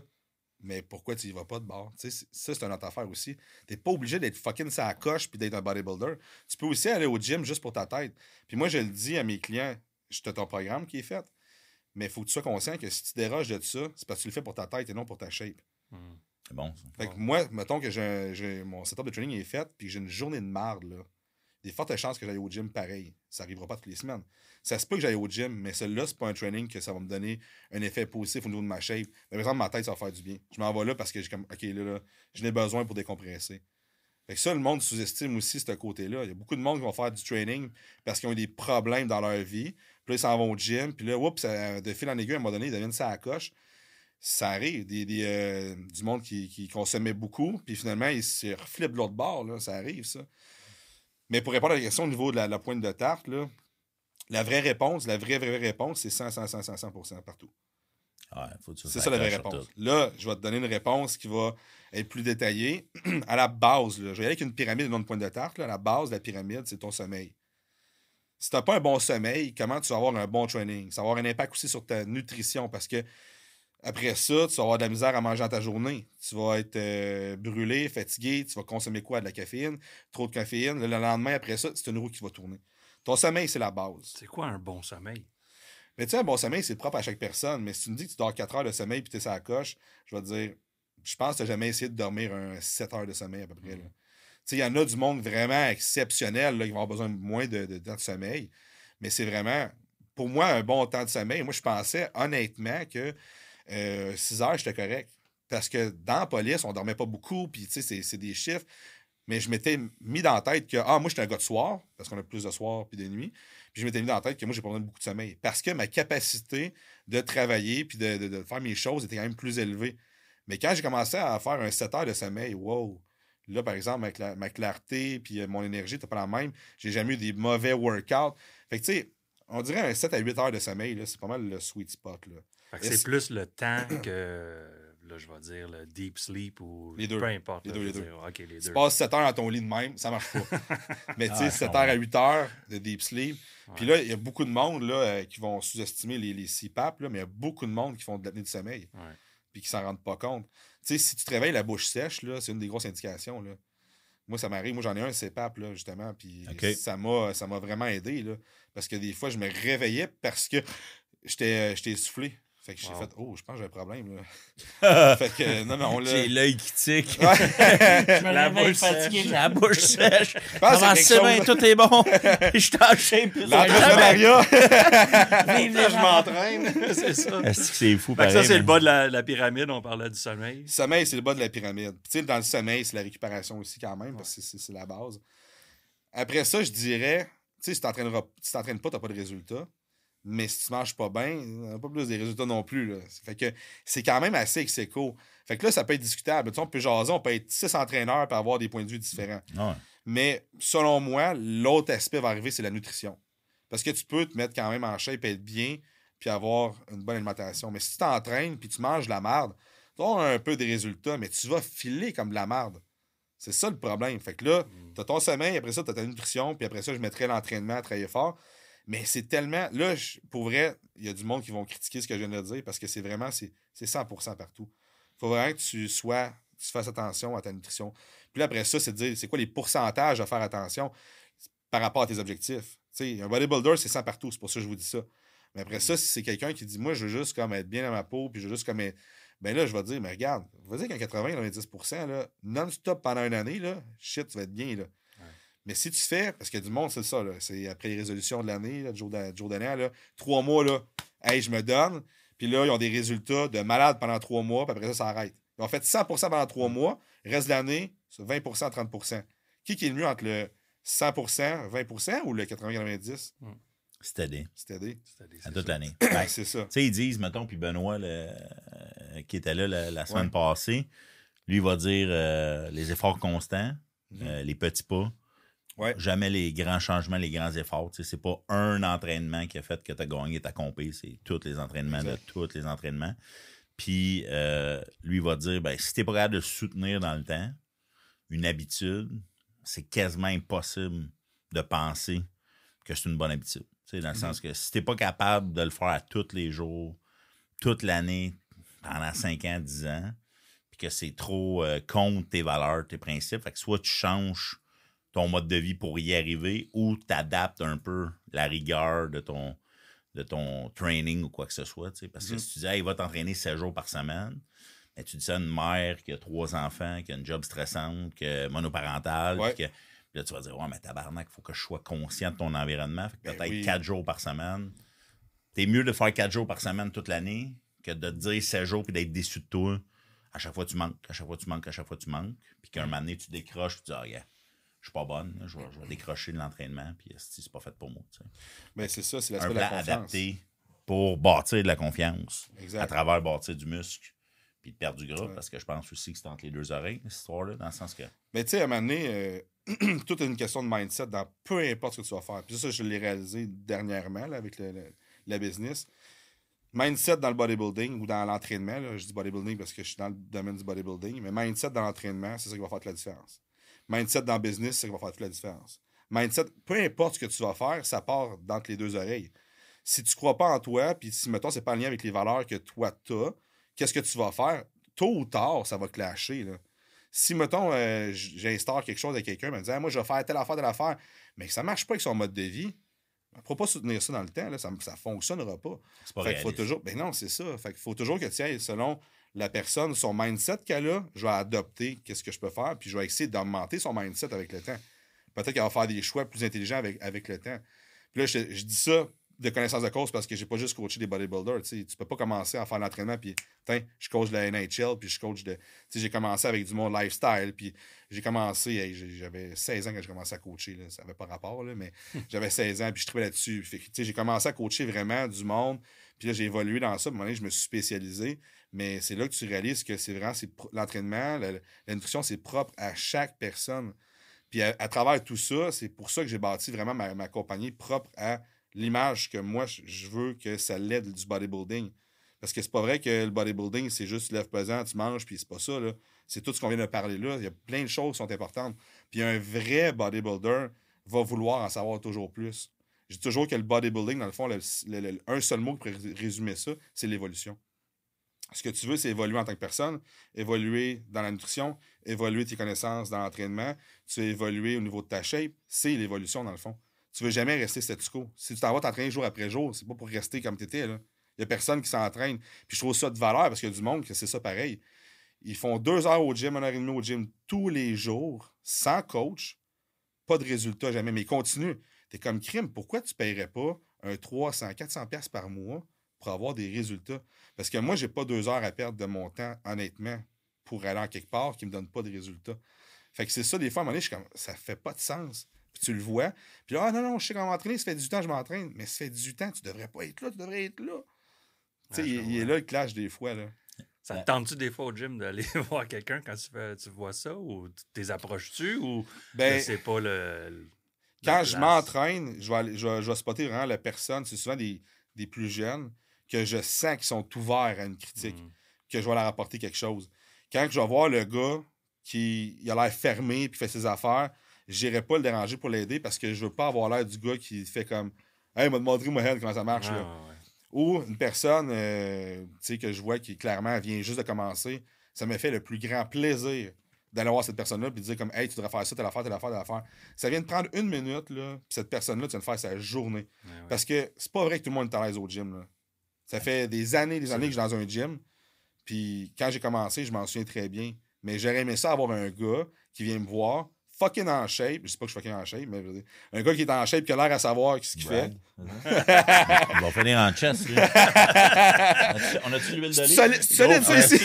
Mais pourquoi tu y vas pas de bord? Tu sais, c'est- ça, c'est une autre affaire aussi. T'es pas obligé d'être fucking sa coche puis d'être un bodybuilder. Tu peux aussi aller au gym juste pour ta tête. Puis moi, je le dis à mes clients, j'ai ton programme qui est fait. Mais il faut que tu sois conscient que si tu déroges de ça, c'est parce que tu le fais pour ta tête et non pour ta shape. Hmm. C'est bon, ça. Fait que moi, mettons que j'ai, j'ai- mon setup de training est fait, puis que j'ai une journée de marde, là. Des fortes chances que j'aille au gym pareil. Ça arrivera pas toutes les semaines. Ça se peut que j'aille au gym, mais celui-là, c'est pas un training que ça va me donner un effet positif au niveau de ma shape. Mais par exemple, ma tête, ça va faire du bien. Je m'en vais là parce que j'ai comme, OK, là, là, j'en ai besoin pour décompresser. Fait que ça, le monde sous-estime aussi ce côté-là. Il y a beaucoup de monde qui vont faire du training parce qu'ils ont eu des problèmes dans leur vie. Puis là, ils s'en vont au gym. Puis là, oups, de fil en aiguille, à un moment donné, ils deviennent ça à la coche. Ça arrive. Des, des, euh, du monde qui, qui consommait beaucoup. Puis finalement, ils se reflippent de l'autre bord. Là. Ça arrive, ça. Mais pour répondre à la question au niveau de la, la pointe de tarte, là, la vraie réponse, la vraie, vraie, vraie réponse, c'est 100, 100, 100, 100, 100 partout. Ouais, C'est ça la vraie réponse. Là, je vais te donner une réponse qui va être plus détaillée. à la base, là, je vais y aller avec une pyramide et non une pointe de tarte. là. À la base de la pyramide, c'est ton sommeil. Si tu n'as pas un bon sommeil, comment tu vas avoir un bon training? Ça va avoir un impact aussi sur ta nutrition parce que après ça, tu vas avoir de la misère à manger dans ta journée. Tu vas être euh, brûlé, fatigué, tu vas consommer quoi? De la caféine, trop de caféine. Le lendemain, après ça, c'est une roue qui va tourner. Ton sommeil, c'est la base. C'est quoi un bon sommeil? Mais tu sais, un bon sommeil, c'est propre à chaque personne. Mais si tu me dis que tu dors 4 heures de sommeil puis tu es sur la coche, je vais te dire, je pense que tu n'as jamais essayé de dormir un 7 heures de sommeil à peu près. là. Tu sais, il y en a du monde vraiment exceptionnel là, qui vont avoir besoin de moins de, de temps de sommeil. Mais c'est vraiment, pour moi, un bon temps de sommeil. Moi, je pensais honnêtement que 6 heures, j'étais correct. Parce que dans la police, on dormait pas beaucoup, puis tu sais, c'est- des chiffres. Mais je m'étais mis dans la tête que, ah, moi, j'étais un gars de soir, parce qu'on a plus de soir puis de nuit. Puis je m'étais mis dans la tête que moi, j'ai pas besoin de beaucoup de sommeil. Parce que ma capacité de travailler puis de, de- faire mes choses était quand même plus élevée. Mais quand j'ai commencé à faire un 7 heures de sommeil, wow! Là, par exemple, avec la- ma clarté puis euh, mon énergie n'était pas la même. J'ai jamais eu des mauvais workouts. Fait que, tu sais, on dirait un 7 à 8 heures de sommeil, là, c'est pas mal le sweet spot. C'est plus le temps que, là, je vais dire, le deep sleep ou Les deux. peu importe. Les là, deux, les deux. dire, OK, les Tu deux. passes 7 heures dans ton lit de même, ça marche pas. Mais tu sais, Ah, je 7 heures à comprends. 8 heures de deep sleep. Puis là, il y a beaucoup de monde là, euh, qui vont sous-estimer les, les CPAP, là, mais il y a beaucoup de monde qui font de l'apnée du sommeil. Ouais. puis qui s'en rendent pas compte. Tu sais, si tu te réveilles la bouche sèche, là, c'est une des grosses indications. Là. Moi, ça m'arrive. Moi, j'en ai un CPAP, là, justement, puis ça m'a ça m'a vraiment aidé, là, parce que des fois, je me réveillais parce que j'étais j'étais essoufflé. Fait que j'ai Wow. fait, oh, je pense que j'ai un problème, là. fait que, non, non, là... J'ai l'œil qui tique. Ouais. Je me La bouche fatigué. J'ai la bouche sèche. bien, tout est bon. Je suis en shape. L'entrepreneuriat! Je m'entraîne, c'est ça. Est-ce que c'est fou, pareil. ça, c'est le bas de la, la pyramide, on parlait du sommeil. sommeil, c'est le bas de la pyramide. Tu sais, dans le sommeil, c'est la récupération aussi, quand même, parce que c'est- c'est la base. Après ça, je dirais, tu sais, si tu t'entraînes pas, tu n'as pas de résultats. Mais si tu manges pas bien, t'as pas plus des résultats non plus. Là. Fait que c'est quand même assez ex aequo. Fait que là, ça peut être discutable. Tu sais, on peut jaser, on peut être six entraîneurs et avoir des points de vue différents. Ouais. Mais selon moi, l'autre aspect va arriver, c'est la nutrition. Parce que tu peux te mettre quand même en shape, être bien, puis avoir une bonne alimentation. Mais si tu t'entraînes puis tu manges de la marde, tu avoir un peu des résultats, mais tu vas filer comme de la marde. C'est ça le problème. Fait que là, tu as ton sommeil, après ça, tu as ta nutrition, puis après ça, je mettrais l'entraînement à travailler fort. Mais c'est tellement. Là, je- pour vrai, il y a du monde qui vont critiquer ce que je viens de dire parce que c'est vraiment c'est c'est 100% partout. Il faut vraiment que tu sois. Tu fasses attention à ta nutrition. Puis là, après ça, c'est de dire c'est quoi les pourcentages à faire attention par rapport à tes objectifs? Tu sais, un bodybuilder, c'est 100 partout. C'est pour ça que je vous dis ça. Mais après ça, si c'est quelqu'un qui dit Moi, je veux juste comme être bien dans ma peau, puis je veux juste comme être- Ben là, je vais te dire, mais regarde, vas-y qu'un 80-90%, là, non-stop pendant une année, là, shit, tu vas être bien, là. Mais si tu fais, parce que du monde, c'est ça, là, c'est après les résolutions de l'année, là, du jour là, trois mois, là, hey, je me donne, puis là, ils ont des résultats de malade pendant trois mois, puis après ça, ça arrête. Ils ont fait 100% pendant trois mois, reste de l'année, c'est 20%, 30%. Qui qui est le mieux entre le 100%, 20% ou le 80-90? C'est aidé. C'est aidé. C'est-à-dire, À c'est toute ça. l'année. Ben, C'est ça. Tu sais, ils disent, mettons, puis Benoît, le- euh, qui était là la, la semaine Ouais. passée, lui, il va dire euh, les efforts constants, Mhm. euh, les petits pas. Ouais. Jamais les grands changements, les grands efforts. Tu sais, c'est pas un entraînement qui a fait que tu as gagné ta compé, c'est tous les entraînements Exact. de tous les entraînements. Puis euh, lui, va dire ben, si tu pas capable de soutenir dans le temps, une habitude, c'est quasiment impossible de penser que c'est une bonne habitude. Tu sais, dans le Mhm. sens que si t'es pas capable de le faire à tous les jours, toute l'année, pendant 5 ans, 10 ans, puis que c'est trop euh, contre tes valeurs, tes principes, fait que soit tu changes ton mode de vie pour y arriver ou tu adaptes un peu la rigueur de ton, de ton training ou quoi que ce soit. tu sais. Parce que Mhm. si tu dis, hey, va t'entraîner 7 jours par semaine, ben, tu dis ça à une mère qui a trois enfants, qui a une job stressante, qui est monoparentale. Ouais. que- là, tu vas dire, ouais, mais tabarnak, il faut que je sois conscient de ton environnement. Ben peut-être oui. 4 jours par semaine. T'es mieux de faire 4 jours par semaine toute l'année que de te dire 7 jours puis d'être déçu de toi. À chaque fois, tu manques, à chaque fois, tu manques, à chaque fois, tu manques. Puis qu'un moment donné, tu décroches, puis tu dis, ah, yeah, je suis pas bonne, je vais, je vais décrocher de l'entraînement, puis c'est pas fait pour moi. tu sais. Ben, c'est ça, c'est l'aspect de la confiance. adapté pour bâtir de la confiance Exact. à travers bâtir du muscle puis de perdre du gras, Ouais. parce que je pense aussi que c'est entre les deux oreilles, cette histoire-là, dans le sens que. Mais tu sais, à un moment donné, euh, tout est une question de mindset dans peu importe ce que tu vas faire. Puis ça, je l'ai réalisé dernièrement là, avec le, le- la business. Mindset dans le bodybuilding ou dans l'entraînement, je dis bodybuilding parce que je suis dans le domaine du bodybuilding, mais mindset dans l'entraînement, c'est ça qui va faire toute la différence. Mindset dans le business, c'est ça qui va faire toute la différence. Mindset, peu importe ce que tu vas faire, ça part d'entre les deux oreilles. Si tu crois pas en toi, puis si, mettons, c'est pas en lien avec les valeurs que toi, t'as, qu'est-ce que tu vas faire? Tôt ou tard, ça va clasher, là si, mettons, euh, j'instaure quelque chose avec quelqu'un, me dit moi, je vais faire telle affaire, telle affaire, mais que ça marche pas avec son mode de vie, ne pourra pas soutenir ça dans le temps, là, ça ne fonctionnera pas. C'est pas Fait qu'il faut toujours. Ben non, c'est ça. Fait qu'il faut toujours que tu ailles selon la personne, son mindset qu'elle a, je vais adopter qu'est-ce que je peux faire, puis je vais essayer d'augmenter son mindset avec le temps. Peut-être qu'elle va faire des choix plus intelligents avec, avec le temps. Puis là, je, je dis ça de connaissance de cause parce que j'ai pas juste coaché des bodybuilders. Tu peux pas commencer à faire l'entraînement, puis tiens, je coach de la NHL, puis je coach de. Tu sais, j'ai commencé avec du monde lifestyle, puis j'ai commencé, hey, j'avais 16 ans quand j'ai commencé à coacher, là, ça avait pas rapport, là, mais j'avais 16 ans, puis je trouvais là-dessus. J'ai commencé à coacher vraiment du monde, puis là, j'ai évolué dans ça, à un moment donné, je me suis spécialisé, mais c'est là que tu réalises que c'est vraiment, l'entraînement, la, nutrition, c'est propre à chaque personne. Puis à, travers tout ça, c'est pour ça que j'ai bâti vraiment ma, compagnie propre à l'image que moi, je- veux que ça l'aide du bodybuilding. Parce que c'est pas vrai que le bodybuilding, c'est juste tu lèves pesant, tu manges, puis c'est pas ça. C'est tout ce qu'on vient de parler là. Il y a plein de choses qui sont importantes. Puis un vrai bodybuilder va vouloir en savoir toujours plus. Je dis toujours que le bodybuilding, dans le fond, le- un seul mot pourrait résumer ça, c'est l'évolution. Ce que tu veux, c'est évoluer en tant que personne, évoluer dans la nutrition, évoluer tes connaissances dans l'entraînement, tu veux évoluer au niveau de ta shape, c'est l'évolution dans le fond. Tu veux jamais rester statu quo. Si tu t'en vas t'entraîner jour après jour, c'est pas pour rester comme tu étais. Il y a personne qui s'entraîne. Puis je trouve ça de valeur parce qu'il y a du monde que c'est ça pareil. Ils font deux heures au gym, une heure et demie au gym tous les jours, sans coach, pas de résultat jamais, mais ils continuent. T'es comme crime, pourquoi tu paierais pas un 300, 400 pièces par mois pour avoir des résultats? Parce que moi, j'ai pas deux heures à perdre de mon temps, honnêtement, pour aller en quelque part qui me donne pas de résultats. Fait que c'est ça, des fois, à un moment donné, je suis comme, ça fait pas de sens. Puis tu le vois. Puis là, ah non, non, je sais comment m'entraîner, ça fait 18 ans que je m'entraîne. Mais ça fait 18 ans, tu devrais pas être là, tu devrais être là. Tu sais, il, il est là le clash des fois, là. Ça te tente-tu des fois au gym d'aller voir quelqu'un quand tu, fais, tu vois ça? Ou t'es approches-tu? Ou Ben, c'est pas le. le- quand je m'entraîne, je vais, aller- je, vais, je vais spotter vraiment la personne. C'est souvent des, des plus jeunes que je sens qu'ils sont ouverts à une critique, Mm. que je vais leur apporter quelque chose. Quand je vais voir le gars qui il a l'air fermé puis fait ses affaires, j'irai pas le déranger pour l'aider parce que je veux pas avoir l'air du gars qui fait comme Hey, m'a demandé moi comment ça marche. Ah, là. ouais, ouais. Ou une personne euh, que je vois qui clairement vient juste de commencer, ça me fait le plus grand plaisir d'aller voir cette personne-là et de dire comme Hey, tu devrais faire ça, telle affaire, telle affaire, telle affaire. Ça vient de prendre une minute, là, puis cette personne-là, tu viens de faire sa journée. Ouais, ouais. Parce que c'est pas vrai que tout le monde est à l'aise au gym. Là. Ça fait des années, des années que je suis dans un gym. Puis quand j'ai commencé, je m'en souviens très bien. Mais j'aurais aimé ça avoir un gars qui vient me voir, fucking en shape. Je sais pas que je suis fucking en shape, mais je veux dire, un gars qui est en shape, qui a l'air à savoir ce qu'il fait. On va finir en chest. On a-tu de l'huile d'olive? Solide- ça, ici.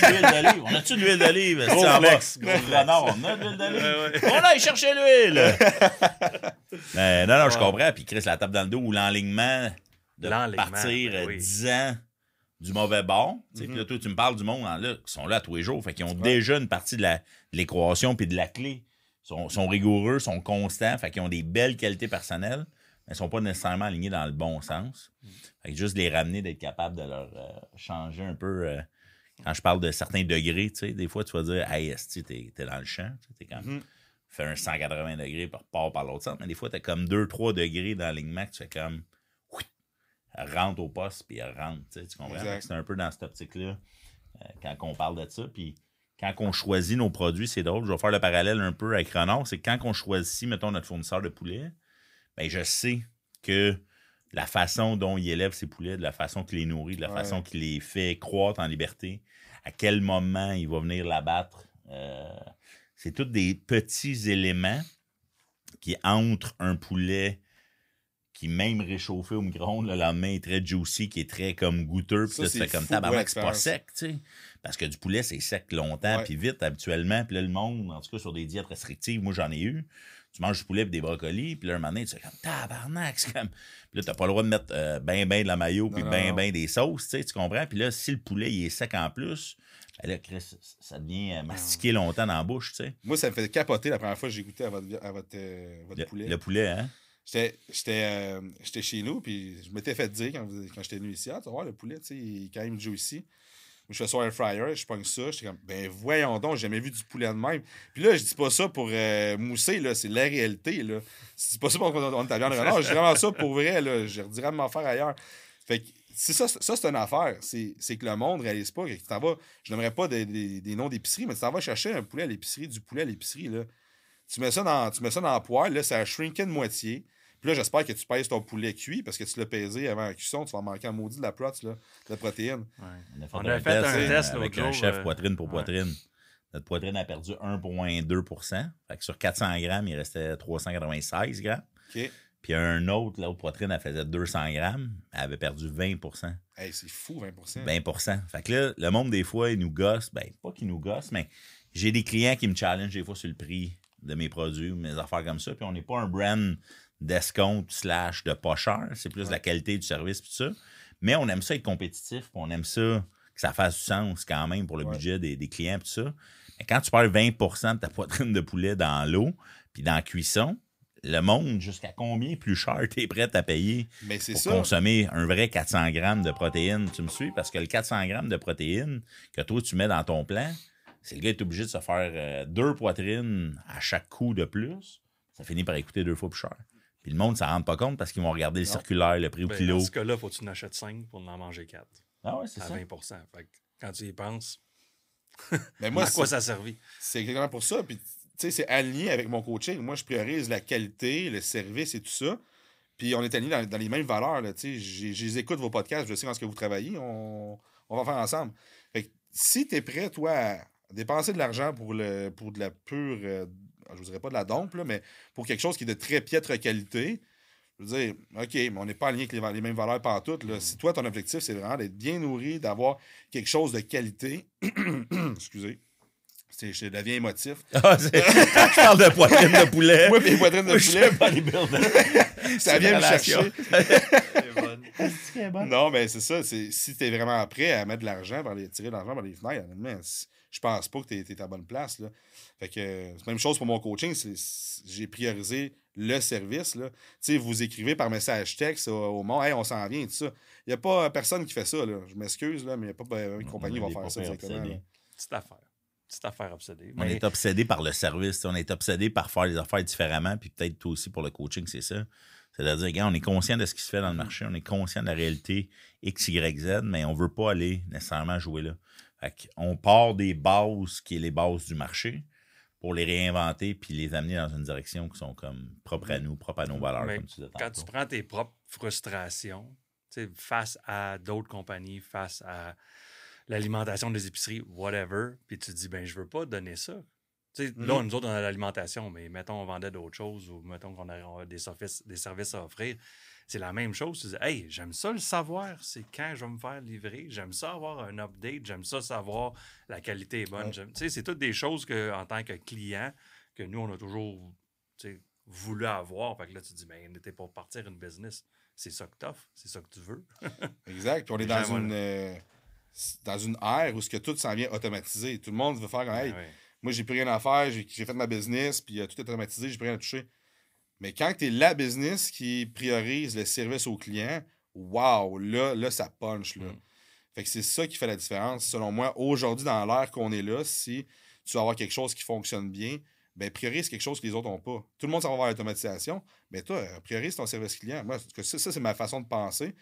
On a-tu de l'huile d'olive? On? Gros flex, gros a de l'huile d'olive. On aille chercher l'huile! Mais non, non, je comprends. Puis Chris, la tape dans le dos ou l'enlignement de partir ben oui. 10 ans du mauvais bord. Tu sais, Mhm. Puis là, toi, tu me parles du monde hein, là, qui sont là tous les jours. Fait qu'ils ont déjà une partie de l'équation puis de la clé. Ils sont, sont rigoureux, sont constants. Fait qu'ils ont des belles qualités personnelles, mais ils sont pas nécessairement alignés dans le bon sens. Fait que juste les ramener, d'être capable de leur euh, changer un peu. euh, quand je parle de certains degrés, tu sais, des fois, tu vas dire, hey, esti, t'es t'es dans le champ. tu T'es comme, Mhm. fais un 180 degrés, puis repars par l'autre sens. Mais des fois, t'as comme 2-3 degrés dans l'alignement que tu fais comme, rentre au poste, puis elle rentre. Tu comprends? C'est un peu dans cette optique-là euh, quand on parle de ça. Puis quand on choisit nos produits, c'est drôle. Je vais faire le parallèle un peu avec Renard. C'est que quand on choisit, mettons, notre fournisseur de poulet, ben, je sais que la façon dont il élève ses poulets, de la façon qu'il les nourrit, de la Ouais. façon qu'il les fait croître en liberté, à quel moment il va venir l'abattre. Euh, c'est tous des petits éléments qui entrent un poulet qui, même réchauffé au micro-ondes, le lendemain, est très juicy, qui est très comme goûteux. Puis là, tu c'est fais comme tabarnak, c'est pas sec, tu sais. Parce que du poulet, c'est sec longtemps, puis vite, habituellement. Puis là, le monde, en tout cas, sur des diètes restrictives, moi, j'en ai eu. Tu manges du poulet et des brocolis, puis là, un moment donné, tu fais comme tabarnak, c'est comme. Puis là, t'as pas le droit de mettre euh, ben, ben de la mayo, puis ben, non. ben des sauces, tu sais, tu comprends? Puis là, si le poulet, il est sec en plus, ben là, Chris, ça devient euh, mastiqué longtemps dans la bouche, tu sais. Moi, ça me fait capoter la première fois que j'ai goûté à votre, à votre, euh, votre Le, poulet. le poulet, hein? J'étais euh, chez nous, puis je m'étais fait dire quand, quand j'étais venu ici, ah, tu voir, le poulet, tu sais, il est quand même juicy. Je fais au air fryer, je pogne ça, j'étais comme, ben voyons donc, j'ai jamais vu du poulet de même. Puis là, je dis pas ça pour euh, mousser, là, c'est la réalité, là. C'est pas ça pour qu'on on est à viande de renard, je dis vraiment ça pour vrai, là. Je redirais de m'en faire ailleurs. Fait que, ça, ça c'est une affaire. C'est que le monde réalise pas que t'en vas, je n'aimerais pas des, des- noms d'épicerie, mais tu t'en vas chercher un poulet à l'épicerie, du poulet à l'épicerie. Tu mets ça dans, tu mets ça dans la poêle, là, ça a shrinké de moitié. Puis là, j'espère que tu pèses ton poulet cuit parce que tu l'as pesé avant la cuisson, tu vas manquer un maudit de la prot, là, de la protéine. Ouais. On a fait On un avait fait test, un euh, test avec un jour, chef euh, poitrine pour ouais. poitrine. Notre poitrine a perdu 1,2 Fait que sur 400 grammes, il restait 396 grammes. OK? Puis un autre, l'autre poitrine, elle faisait 200 grammes. Elle avait perdu 20 Hey, c'est fou, 20 20 Fait que là, le monde, des fois, il nous gosse. Ben, pas qu'il nous gosse, mais j'ai des clients qui me challengent des fois sur le prix de mes produits ou mes affaires comme ça. Puis on n'est pas un brand d'escompte slash de pas cher. C'est plus Ouais. la qualité du service tout ça. Mais on aime ça être compétitif. puis on aime ça que ça fasse du sens quand même pour le Ouais. budget des, des clients tout ça. Mais quand tu perds 20 de ta poitrine de poulet dans l'eau puis dans la cuisson, le monde, jusqu'à combien plus cher tu es prêt à payer Mais c'est pour ça. consommer un vrai 400 grammes de protéines. Tu me suis? Parce que le 400 grammes de protéines que toi, tu mets dans ton plan, c'est le gars est obligé de se faire euh, deux poitrines à chaque coup de plus. Ça finit par écouter deux fois plus cher. Puis le monde ne s'en rend pas compte parce qu'ils vont regarder le Non. circulaire, le prix au Ben, kilo. Dans ce cas-là, faut que tu en achètes 5 pour en manger 4 Ah ouais, c'est à ça. 20 Fait que quand tu y penses, Mais moi, à quoi c'est- ça a servi? C'est exactement pour ça. Puis, tu sais, c'est aligné avec mon coaching. Moi, je priorise la qualité, le service et tout ça. Puis, on est aligné dans, dans les mêmes valeurs. Là, tu sais. J'ai- je les écoute vos podcasts, je sais dans ce que vous travaillez. On, on va faire ensemble. Fait que, si tu es prêt, toi, à dépenser de l'argent pour, le, pour de la pure, euh, je vous dirais pas de la dompe, là, mais pour quelque chose qui est de très piètre qualité, je veux dire, OK, mais on n'est pas aligné avec les, mêmes valeurs partout. Là. Si toi, ton objectif, c'est vraiment d'être bien nourri, d'avoir quelque chose de qualité, excusez, c'est- je deviens émotif. Ah, Quand je parle de poitrine de poulet. Moi, mes poitrines de je poulet, suis bodybuilder. ça vient me chercher. C'est bon. Non, mais c'est ça. c'est- Si tu es vraiment prêt à mettre de l'argent, les, tirer de l'argent par les fenêtres, je pense pas que tu es, à bonne place. Là. Fait que c'est la même chose pour mon coaching. J'ai priorisé le service. Là. Tu sais, vous écrivez par message texte au, au monde, hey, on s'en vient, tout ça. Il n'y a pas personne qui fait ça. Là. Je m'excuse, là, mais il n'y a pas ben, une compagnie qui va faire ça directement. Petite affaire. Petite affaire obsédée. On est obsédé par le service, on est obsédé par faire les affaires différemment, puis peut-être toi aussi pour le coaching, c'est ça. C'est-à-dire, regarde, on est conscient de ce qui se fait dans le marché, on est conscient de la réalité X, Y, Z, mais on veut pas aller nécessairement jouer là. On part des bases qui est les bases du marché pour les réinventer puis les amener dans une direction qui sont comme propres à nous, propres à nos valeurs, Mais comme tu quand tu prends tes propres frustrations, face à d'autres compagnies, face à l'alimentation des épiceries, whatever, puis tu te dis, ben, je veux pas donner ça. Là, Mhm. nous autres, on a l'alimentation, mais mettons, on vendait d'autres choses ou mettons qu'on a, on a des, services, des services à offrir. C'est la même chose. Tu dis, hey, j'aime ça le savoir, c'est quand je vais me faire livrer. J'aime ça avoir un update. J'aime ça savoir la qualité est bonne. Ouais. Tu sais, c'est toutes des choses que, en tant que client, que nous, on a toujours tu sais, voulu avoir. Fait que là, tu te dis, ben, t'es pour partir une business. C'est ça que t'offres, c'est ça que tu veux. Exact. Puis on est dans une, euh, dans une ère où ce que tout s'en vient automatisé. Tout le monde veut faire comme, hey, Ben ouais. Moi, j'ai plus rien à faire, j'ai j'ai fait ma business, puis euh, tout est automatisé, j'ai plus rien à toucher. Mais quand tu es la business qui priorise le service au client, wow, là, là ça punch. Là. Mm. Fait que c'est ça qui fait la différence. Selon moi, aujourd'hui, dans l'ère qu'on est là, si tu veux avoir quelque chose qui fonctionne bien, ben priorise quelque chose que les autres n'ont pas. Tout le monde s'en va vers l'automatisation, mais toi, euh, priorise ton service client. Moi, ça, ça, c'est ma façon de penser.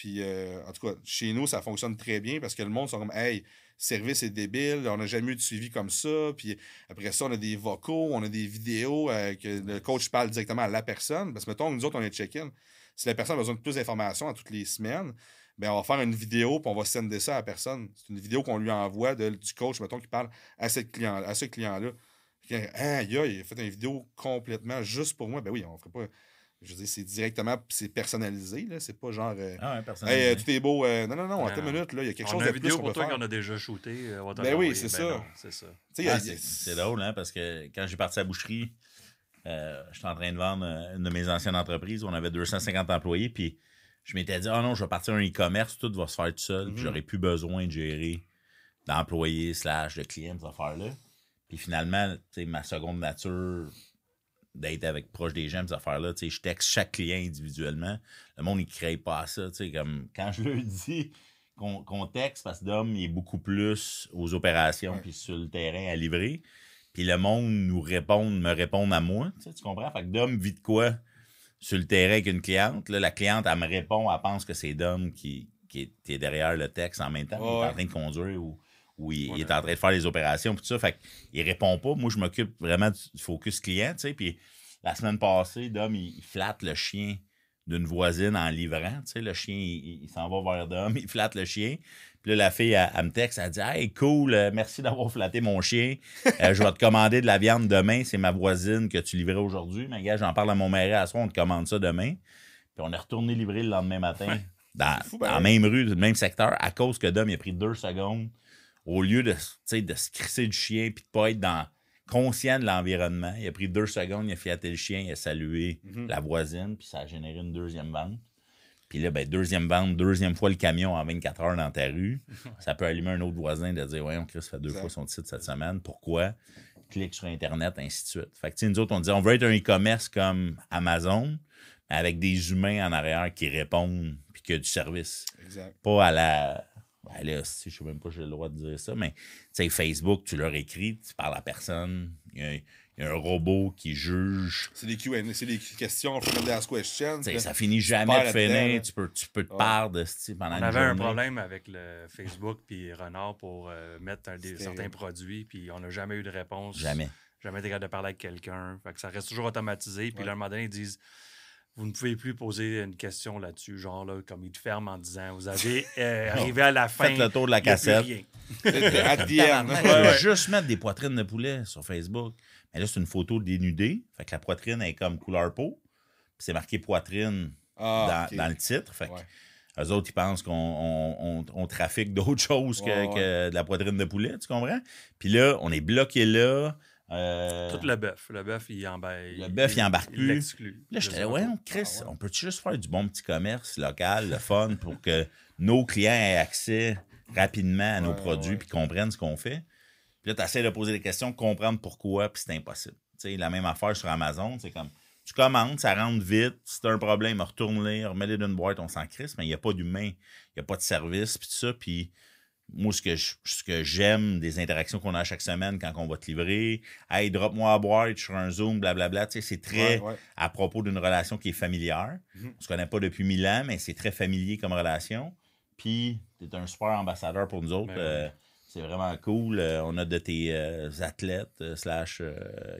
Puis, euh, en tout cas, chez nous, ça fonctionne très bien parce que le monde sont comme, hey, service est débile, on n'a jamais eu de suivi comme ça. Puis après ça, on a des vocaux, on a des vidéos euh, que le coach parle directement à la personne. Parce que, mettons, nous autres, on est check-in. Si la personne a besoin de plus d'informations à toutes les semaines, ben on va faire une vidéo puis on va sender ça à la personne. C'est une vidéo qu'on lui envoie de- du coach, mettons, qui parle à, cette client, à ce client-là. Puis, Ah, il a fait une vidéo complètement juste pour moi. Ben oui, on ferait pas. Je veux dire, c'est directement, c'est personnalisé, là. C'est pas genre. euh, Ah ouais. Hey, euh, tout est beau. euh, non, non, non, attends une minute, là. Il y a quelque on chose a de plus vidéo pour toi qu'on a déjà shooté. euh, on Ben oui, c'est ça. c'est ça. A- Ah, a- c'est c'est drôle, hein, parce que quand j'ai parti à la boucherie, euh, j'étais en train de vendre une de mes anciennes entreprises. On avait 250 employés, puis je m'étais dit, ah non, je vais partir un e-commerce, tout va se faire tout seul, puis Mhm. j'aurais plus besoin de gérer d'employés slash de clients, ces affaires-là. Puis finalement, tu sais, ma seconde nature d'être avec proche des gens, ces affaires-là, tu sais, je texte chaque client individuellement. Le monde, il ne crée pas ça, tu sais, comme quand je leur dis qu'on texte, parce que Dom, il est beaucoup plus aux opérations, puis sur le terrain à livrer. Puis le monde nous répond, me répond à moi, tu, sais, tu comprends? Fait que Dom vit de quoi sur le terrain avec une cliente? Là, la cliente, elle me répond, elle pense que c'est Dom qui, qui est, qui est derrière le texte en même temps. Il est en train de conduire ou, ou il, il est en train de faire les opérations, puis tout ça. Fait qu'il répond pas. Moi, je m'occupe vraiment du focus client, tu sais. Puis la semaine passée, Dom, il, il flatte le chien d'une voisine en livrant. Tu sais, le chien, il, il s'en va vers Dom, il flatte le chien. Puis là, la fille, elle, elle me texte, elle dit Hey, cool, euh, merci d'avoir flatté mon chien. Euh, je vais te commander de la viande demain. C'est ma voisine que tu livrais aujourd'hui. Mais gars, j'en parle à mon mari à soir, on te commande ça demain. Puis on est retourné livrer le lendemain matin dans, fou, dans la même rue, dans le même secteur, à cause que Dom, il a pris deux secondes au lieu de, de se crisser du chien puis de pas être dans, conscient de l'environnement. Il a pris deux secondes, il a fiaté le chien, il a salué Mhm. la voisine, puis ça a généré une deuxième vente. Puis là, ben, deuxième vente, deuxième fois le camion en 24 heures dans ta rue. Ça peut allumer un autre voisin de dire Voyons, Chris fait deux fois son titre cette semaine. Pourquoi? Clique sur Internet, ainsi de suite. Fait que, nous autres, on dit On veut être un e-commerce comme Amazon, mais avec des humains en arrière qui répondent, puis qui a du service Exact. pas à la. Ben là, si, je sais même pas si j'ai le droit de dire ça, mais tu sais, Facebook, tu leur écris, tu parles à personne. Il y a, il y a un robot qui juge. C'est des Q&A, c'est des questions, frequent ask questions. Là. ça finit jamais de finir. Tu peux, tu peux te Ouais. parler de ce pendant On une avait un problème avec le Facebook puis Renard pour euh, mettre un des, certains produits, puis on n'a jamais eu de réponse. Jamais. Jamais été capable de parler avec quelqu'un. Fait que ça reste toujours automatisé. Puis Ouais. là, à un moment donné, ils disent Vous ne pouvez plus poser une question là-dessus, genre là, comme ils te ferment en disant Vous avez euh, arrivé à la fin. Faites le tour de la il cassette. Ouais, ouais. juste mettre des poitrines de poulet sur Facebook. Mais là, c'est une photo dénudée. Fait que la poitrine est comme couleur peau. Puis c'est marqué poitrine Ah, dans, le titre. Fait que Ouais. eux autres, ils pensent qu'on on, on- on trafique d'autres choses que, Ouais, ouais. que de la poitrine de poulet, tu comprends? Puis là, on est bloqué là. Euh, Tout le bœuf. Le bœuf, il embarque. Le bœuf, il embarque plus. l'exclut. Là, Je j'étais là, ouais. Chris, Ah, ouais. on peut-tu juste faire du bon petit commerce local, le fun, pour que nos clients aient accès rapidement à nos Ouais, produits puis comprennent ce qu'on fait? Puis là, tu essaies de poser des questions, comprendre pourquoi, puis c'est impossible. Tu sais, la même affaire sur Amazon, c'est comme, tu commandes, ça rentre vite, si t'as un problème, retourne-les, remets-les dans une boîte, on s'en crisse, mais il n'y a pas d'humain, il n'y a pas de service, puis tout ça, puis moi, ce que, je- ce que j'aime des interactions qu'on a chaque semaine quand on va te livrer, hey, drop-moi à boîte, je suis sur un Zoom, blablabla, tu sais, c'est très Ouais, ouais. à propos d'une relation qui est familière. Mhm. On se connaît pas depuis mille ans, mais c'est très familier comme relation. Puis, tu es un super ambassadeur pour nous autres. Ben. Euh, c'est vraiment cool. Euh, on a de tes euh, athlètes slash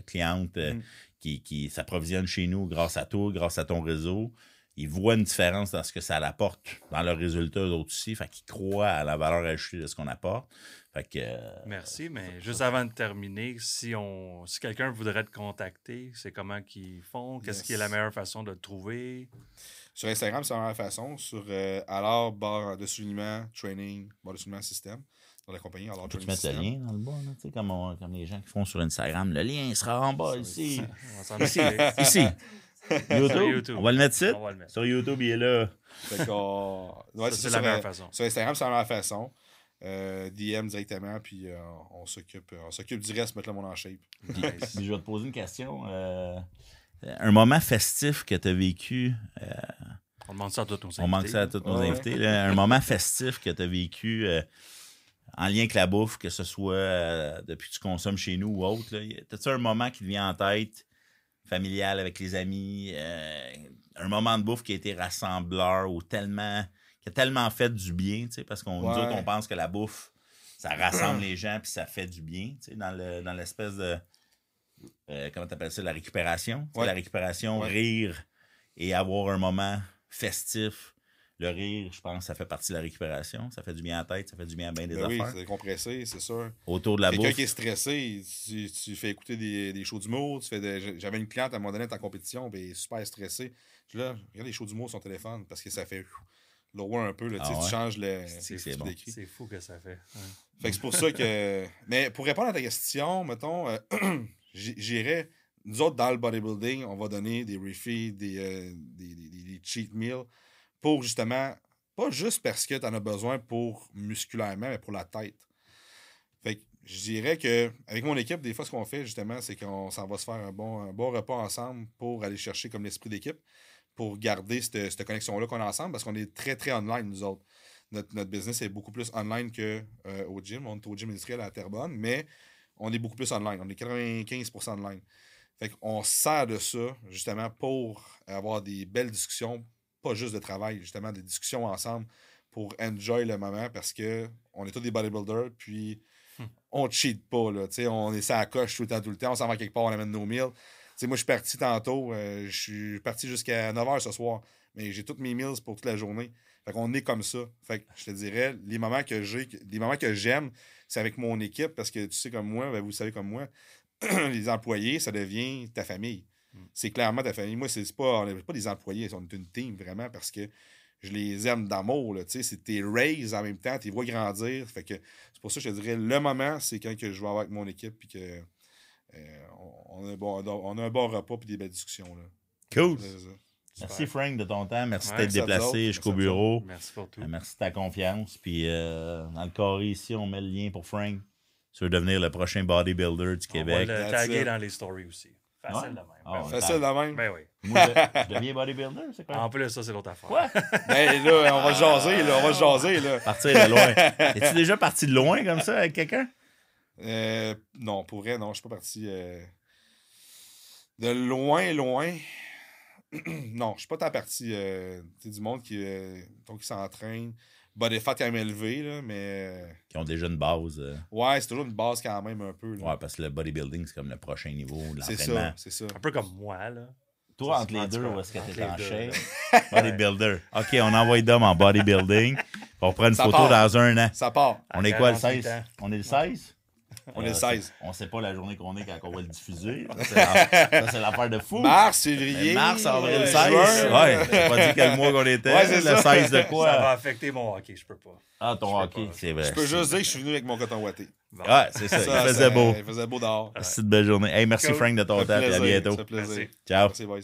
clientes Mhm. qui, qui s'approvisionnent chez nous grâce à toi, grâce à ton réseau. Ils voient une différence dans ce que ça apporte dans leurs résultats, eux autres aussi. Fait qu'ils croient à la valeur ajoutée de ce qu'on apporte. Fait que... euh, Merci, mais juste avant de terminer, si on si quelqu'un voudrait te contacter, c'est comment qu'ils font? Qu'est-ce Yes. qui est la meilleure façon de te trouver? Sur Instagram, c'est la même façon. Sur euh, alors, barre de soulignement, training, barre de soulignement système. Dans la compagnie, alors training mettre le lien dans le bas, là, tu comme, on- comme les gens qui font sur Instagram? Le lien sera en bas, ici. Ici, ici. YouTube. Sur YouTube? On va le mettre ici? On va le mettre. Sur YouTube, il est là. Ouais, Ça, c'est la sur, meilleure euh, façon. Sur Instagram, c'est la même façon. Euh, DM directement, puis euh, on s'occupe on s'occupe du reste, mettre le monde en shape. Je vais te poser une question. euh, un moment festif que tu as vécu, euh, On demande ça à tous nos invités. on manque ça à tous nos Ouais. invités, là, un moment festif que tu as vécu euh, en lien avec la bouffe, que ce soit euh, depuis que tu consommes chez nous ou autre. T'as-tu un moment qui te vient en tête, familial avec les amis, euh, un moment de bouffe qui a été rassembleur ou tellement qui a tellement fait du bien, tu sais, parce qu'on nous Ouais. autres, on pense que la bouffe, ça rassemble les gens puis ça fait du bien, tu sais, dans le- dans l'espèce de euh, comment t'appelles ça, la récupération. Ouais. La récupération, Ouais. rire et avoir un moment festif. Le rire, je pense, ça fait partie de la récupération. Ça fait du bien à la tête, ça fait du bien à bien des Ben oui, affaires. c'est décompressé, c'est sûr. Autour de la Quelqu'un qui est stressé, tu, tu fais écouter des, des shows d'humour. Tu fais de- J'avais une cliente à un moment donné en compétition, ben, elle est super stressée. Je là, regarde les shows d'humour sur son téléphone parce que ça fait lower un peu. Là, tu sais, Ah ouais? tu changes le. C'est- bon. fou que ça fait. Ouais. Fait que c'est pour ça que. Mais pour répondre à ta question, mettons, euh, j'irais. Nous autres, dans le bodybuilding, on va donner des refeeds, des, euh, des, des- des- des cheat meals pour justement. Pas juste parce que tu en as besoin pour musculairement, mais pour la tête. Fait que je dirais que avec mon équipe, des fois, ce qu'on fait justement, c'est qu'on s'en va se faire un bon, repas ensemble pour aller chercher comme l'esprit d'équipe, pour garder cette, cette connexion-là qu'on a ensemble, parce qu'on est très, très online, nous autres. Notre, business est beaucoup plus online que euh, gym. On est au gym industriel à Terrebonne, mais on est beaucoup plus online. On est 95% online. Fait qu'on se sert de ça, justement, pour avoir des belles discussions, pas juste de travail, justement, des discussions ensemble pour enjoy le moment parce que on est tous des bodybuilders, puis on cheat pas, là. Tu sais, on est ça à coche tout le temps, tout le temps. On s'en va quelque part, on amène nos meals. Tu sais, moi, je suis parti tantôt, euh, je suis parti jusqu'à 9h ce soir, mais j'ai toutes mes meals pour toute la journée. Fait qu'on est comme ça. Fait que je te dirais, les moments que j'ai, les moments que j'aime, c'est avec mon équipe parce que tu sais comme moi, ben, vous savez comme moi, les employés, ça devient ta famille. C'est clairement ta famille. Moi, c'est pas, on n'est pas des employés, on est une team vraiment parce que je les aime d'amour. là, tu sais, C'est tes raise en même temps, tes vois grandir. Fait que c'est pour ça que je te dirais, le moment, c'est quand que je vais avoir avec mon équipe puis que euh, on, a un bon, on a un bon repas puis des belles discussions. Là. Cool. Merci, Frank, de ton temps. Merci Ouais, d'être déplacé jusqu'au bureau. Merci pour tout. Euh, Merci de ta confiance. Puis euh, dans le carré ici, on met le lien pour Frank. Tu veux devenir le prochain bodybuilder du On va Québec. le taguer dans les stories aussi. Facile Ouais. de même. Ah Ben. Facile de même. Ben oui. Moi, je, je deviens bodybuilder, c'est quoi? En plus, ça, c'est l'autre affaire. Quoi? Ben là, on va jaser, là, on va jaser, là. Partir de loin. Es-tu déjà parti de loin comme ça avec quelqu'un? Euh, non, pour vrai, non, je suis pas parti euh, de loin, loin. non, je suis pas tant parti euh, du monde qui, euh, donc, qui s'entraîne. Body fat quand même élevé, là, mais euh, Qui ont déjà une base. euh, ouais, c'est toujours une base quand même un peu. là. ouais, parce que le bodybuilding, c'est comme le prochain niveau de c'est l'entraînement. ça, c'est ça. Un peu comme moi, là. Toi, Ça, entre c'est les deux, où est-ce que t'es en shape? Bodybuilder. OK, on envoie Dom en bodybuilding. On prend une Ça photo part. dans un an. Ça part. On À est quoi, le 48 16? ans. On est le 16? On est le Euh, 16. On sait pas la journée qu'on est quand on va le diffuser. Ça, c'est la- ça, c'est l'affaire de fou. Mars, Mais février. Mars, avril, euh, 16. juin. Ouais, j'ai pas dit quel mois qu'on était. Ouais, c'est le ça. 16 de Ça quoi? va affecter mon hockey, je peux pas. Ah, ton hockey, c'est vrai. Je peux juste dire que je suis venu avec mon coton ouaté. Bon. Ouais, c'est ça. Ça, Il faisait ça- beau. Il faisait beau dehors. C'est une belle journée. Hey, merci Cool. Frank de ton Ça temps. À bientôt. ça fait plaisir. Merci. Ciao. Merci, boys.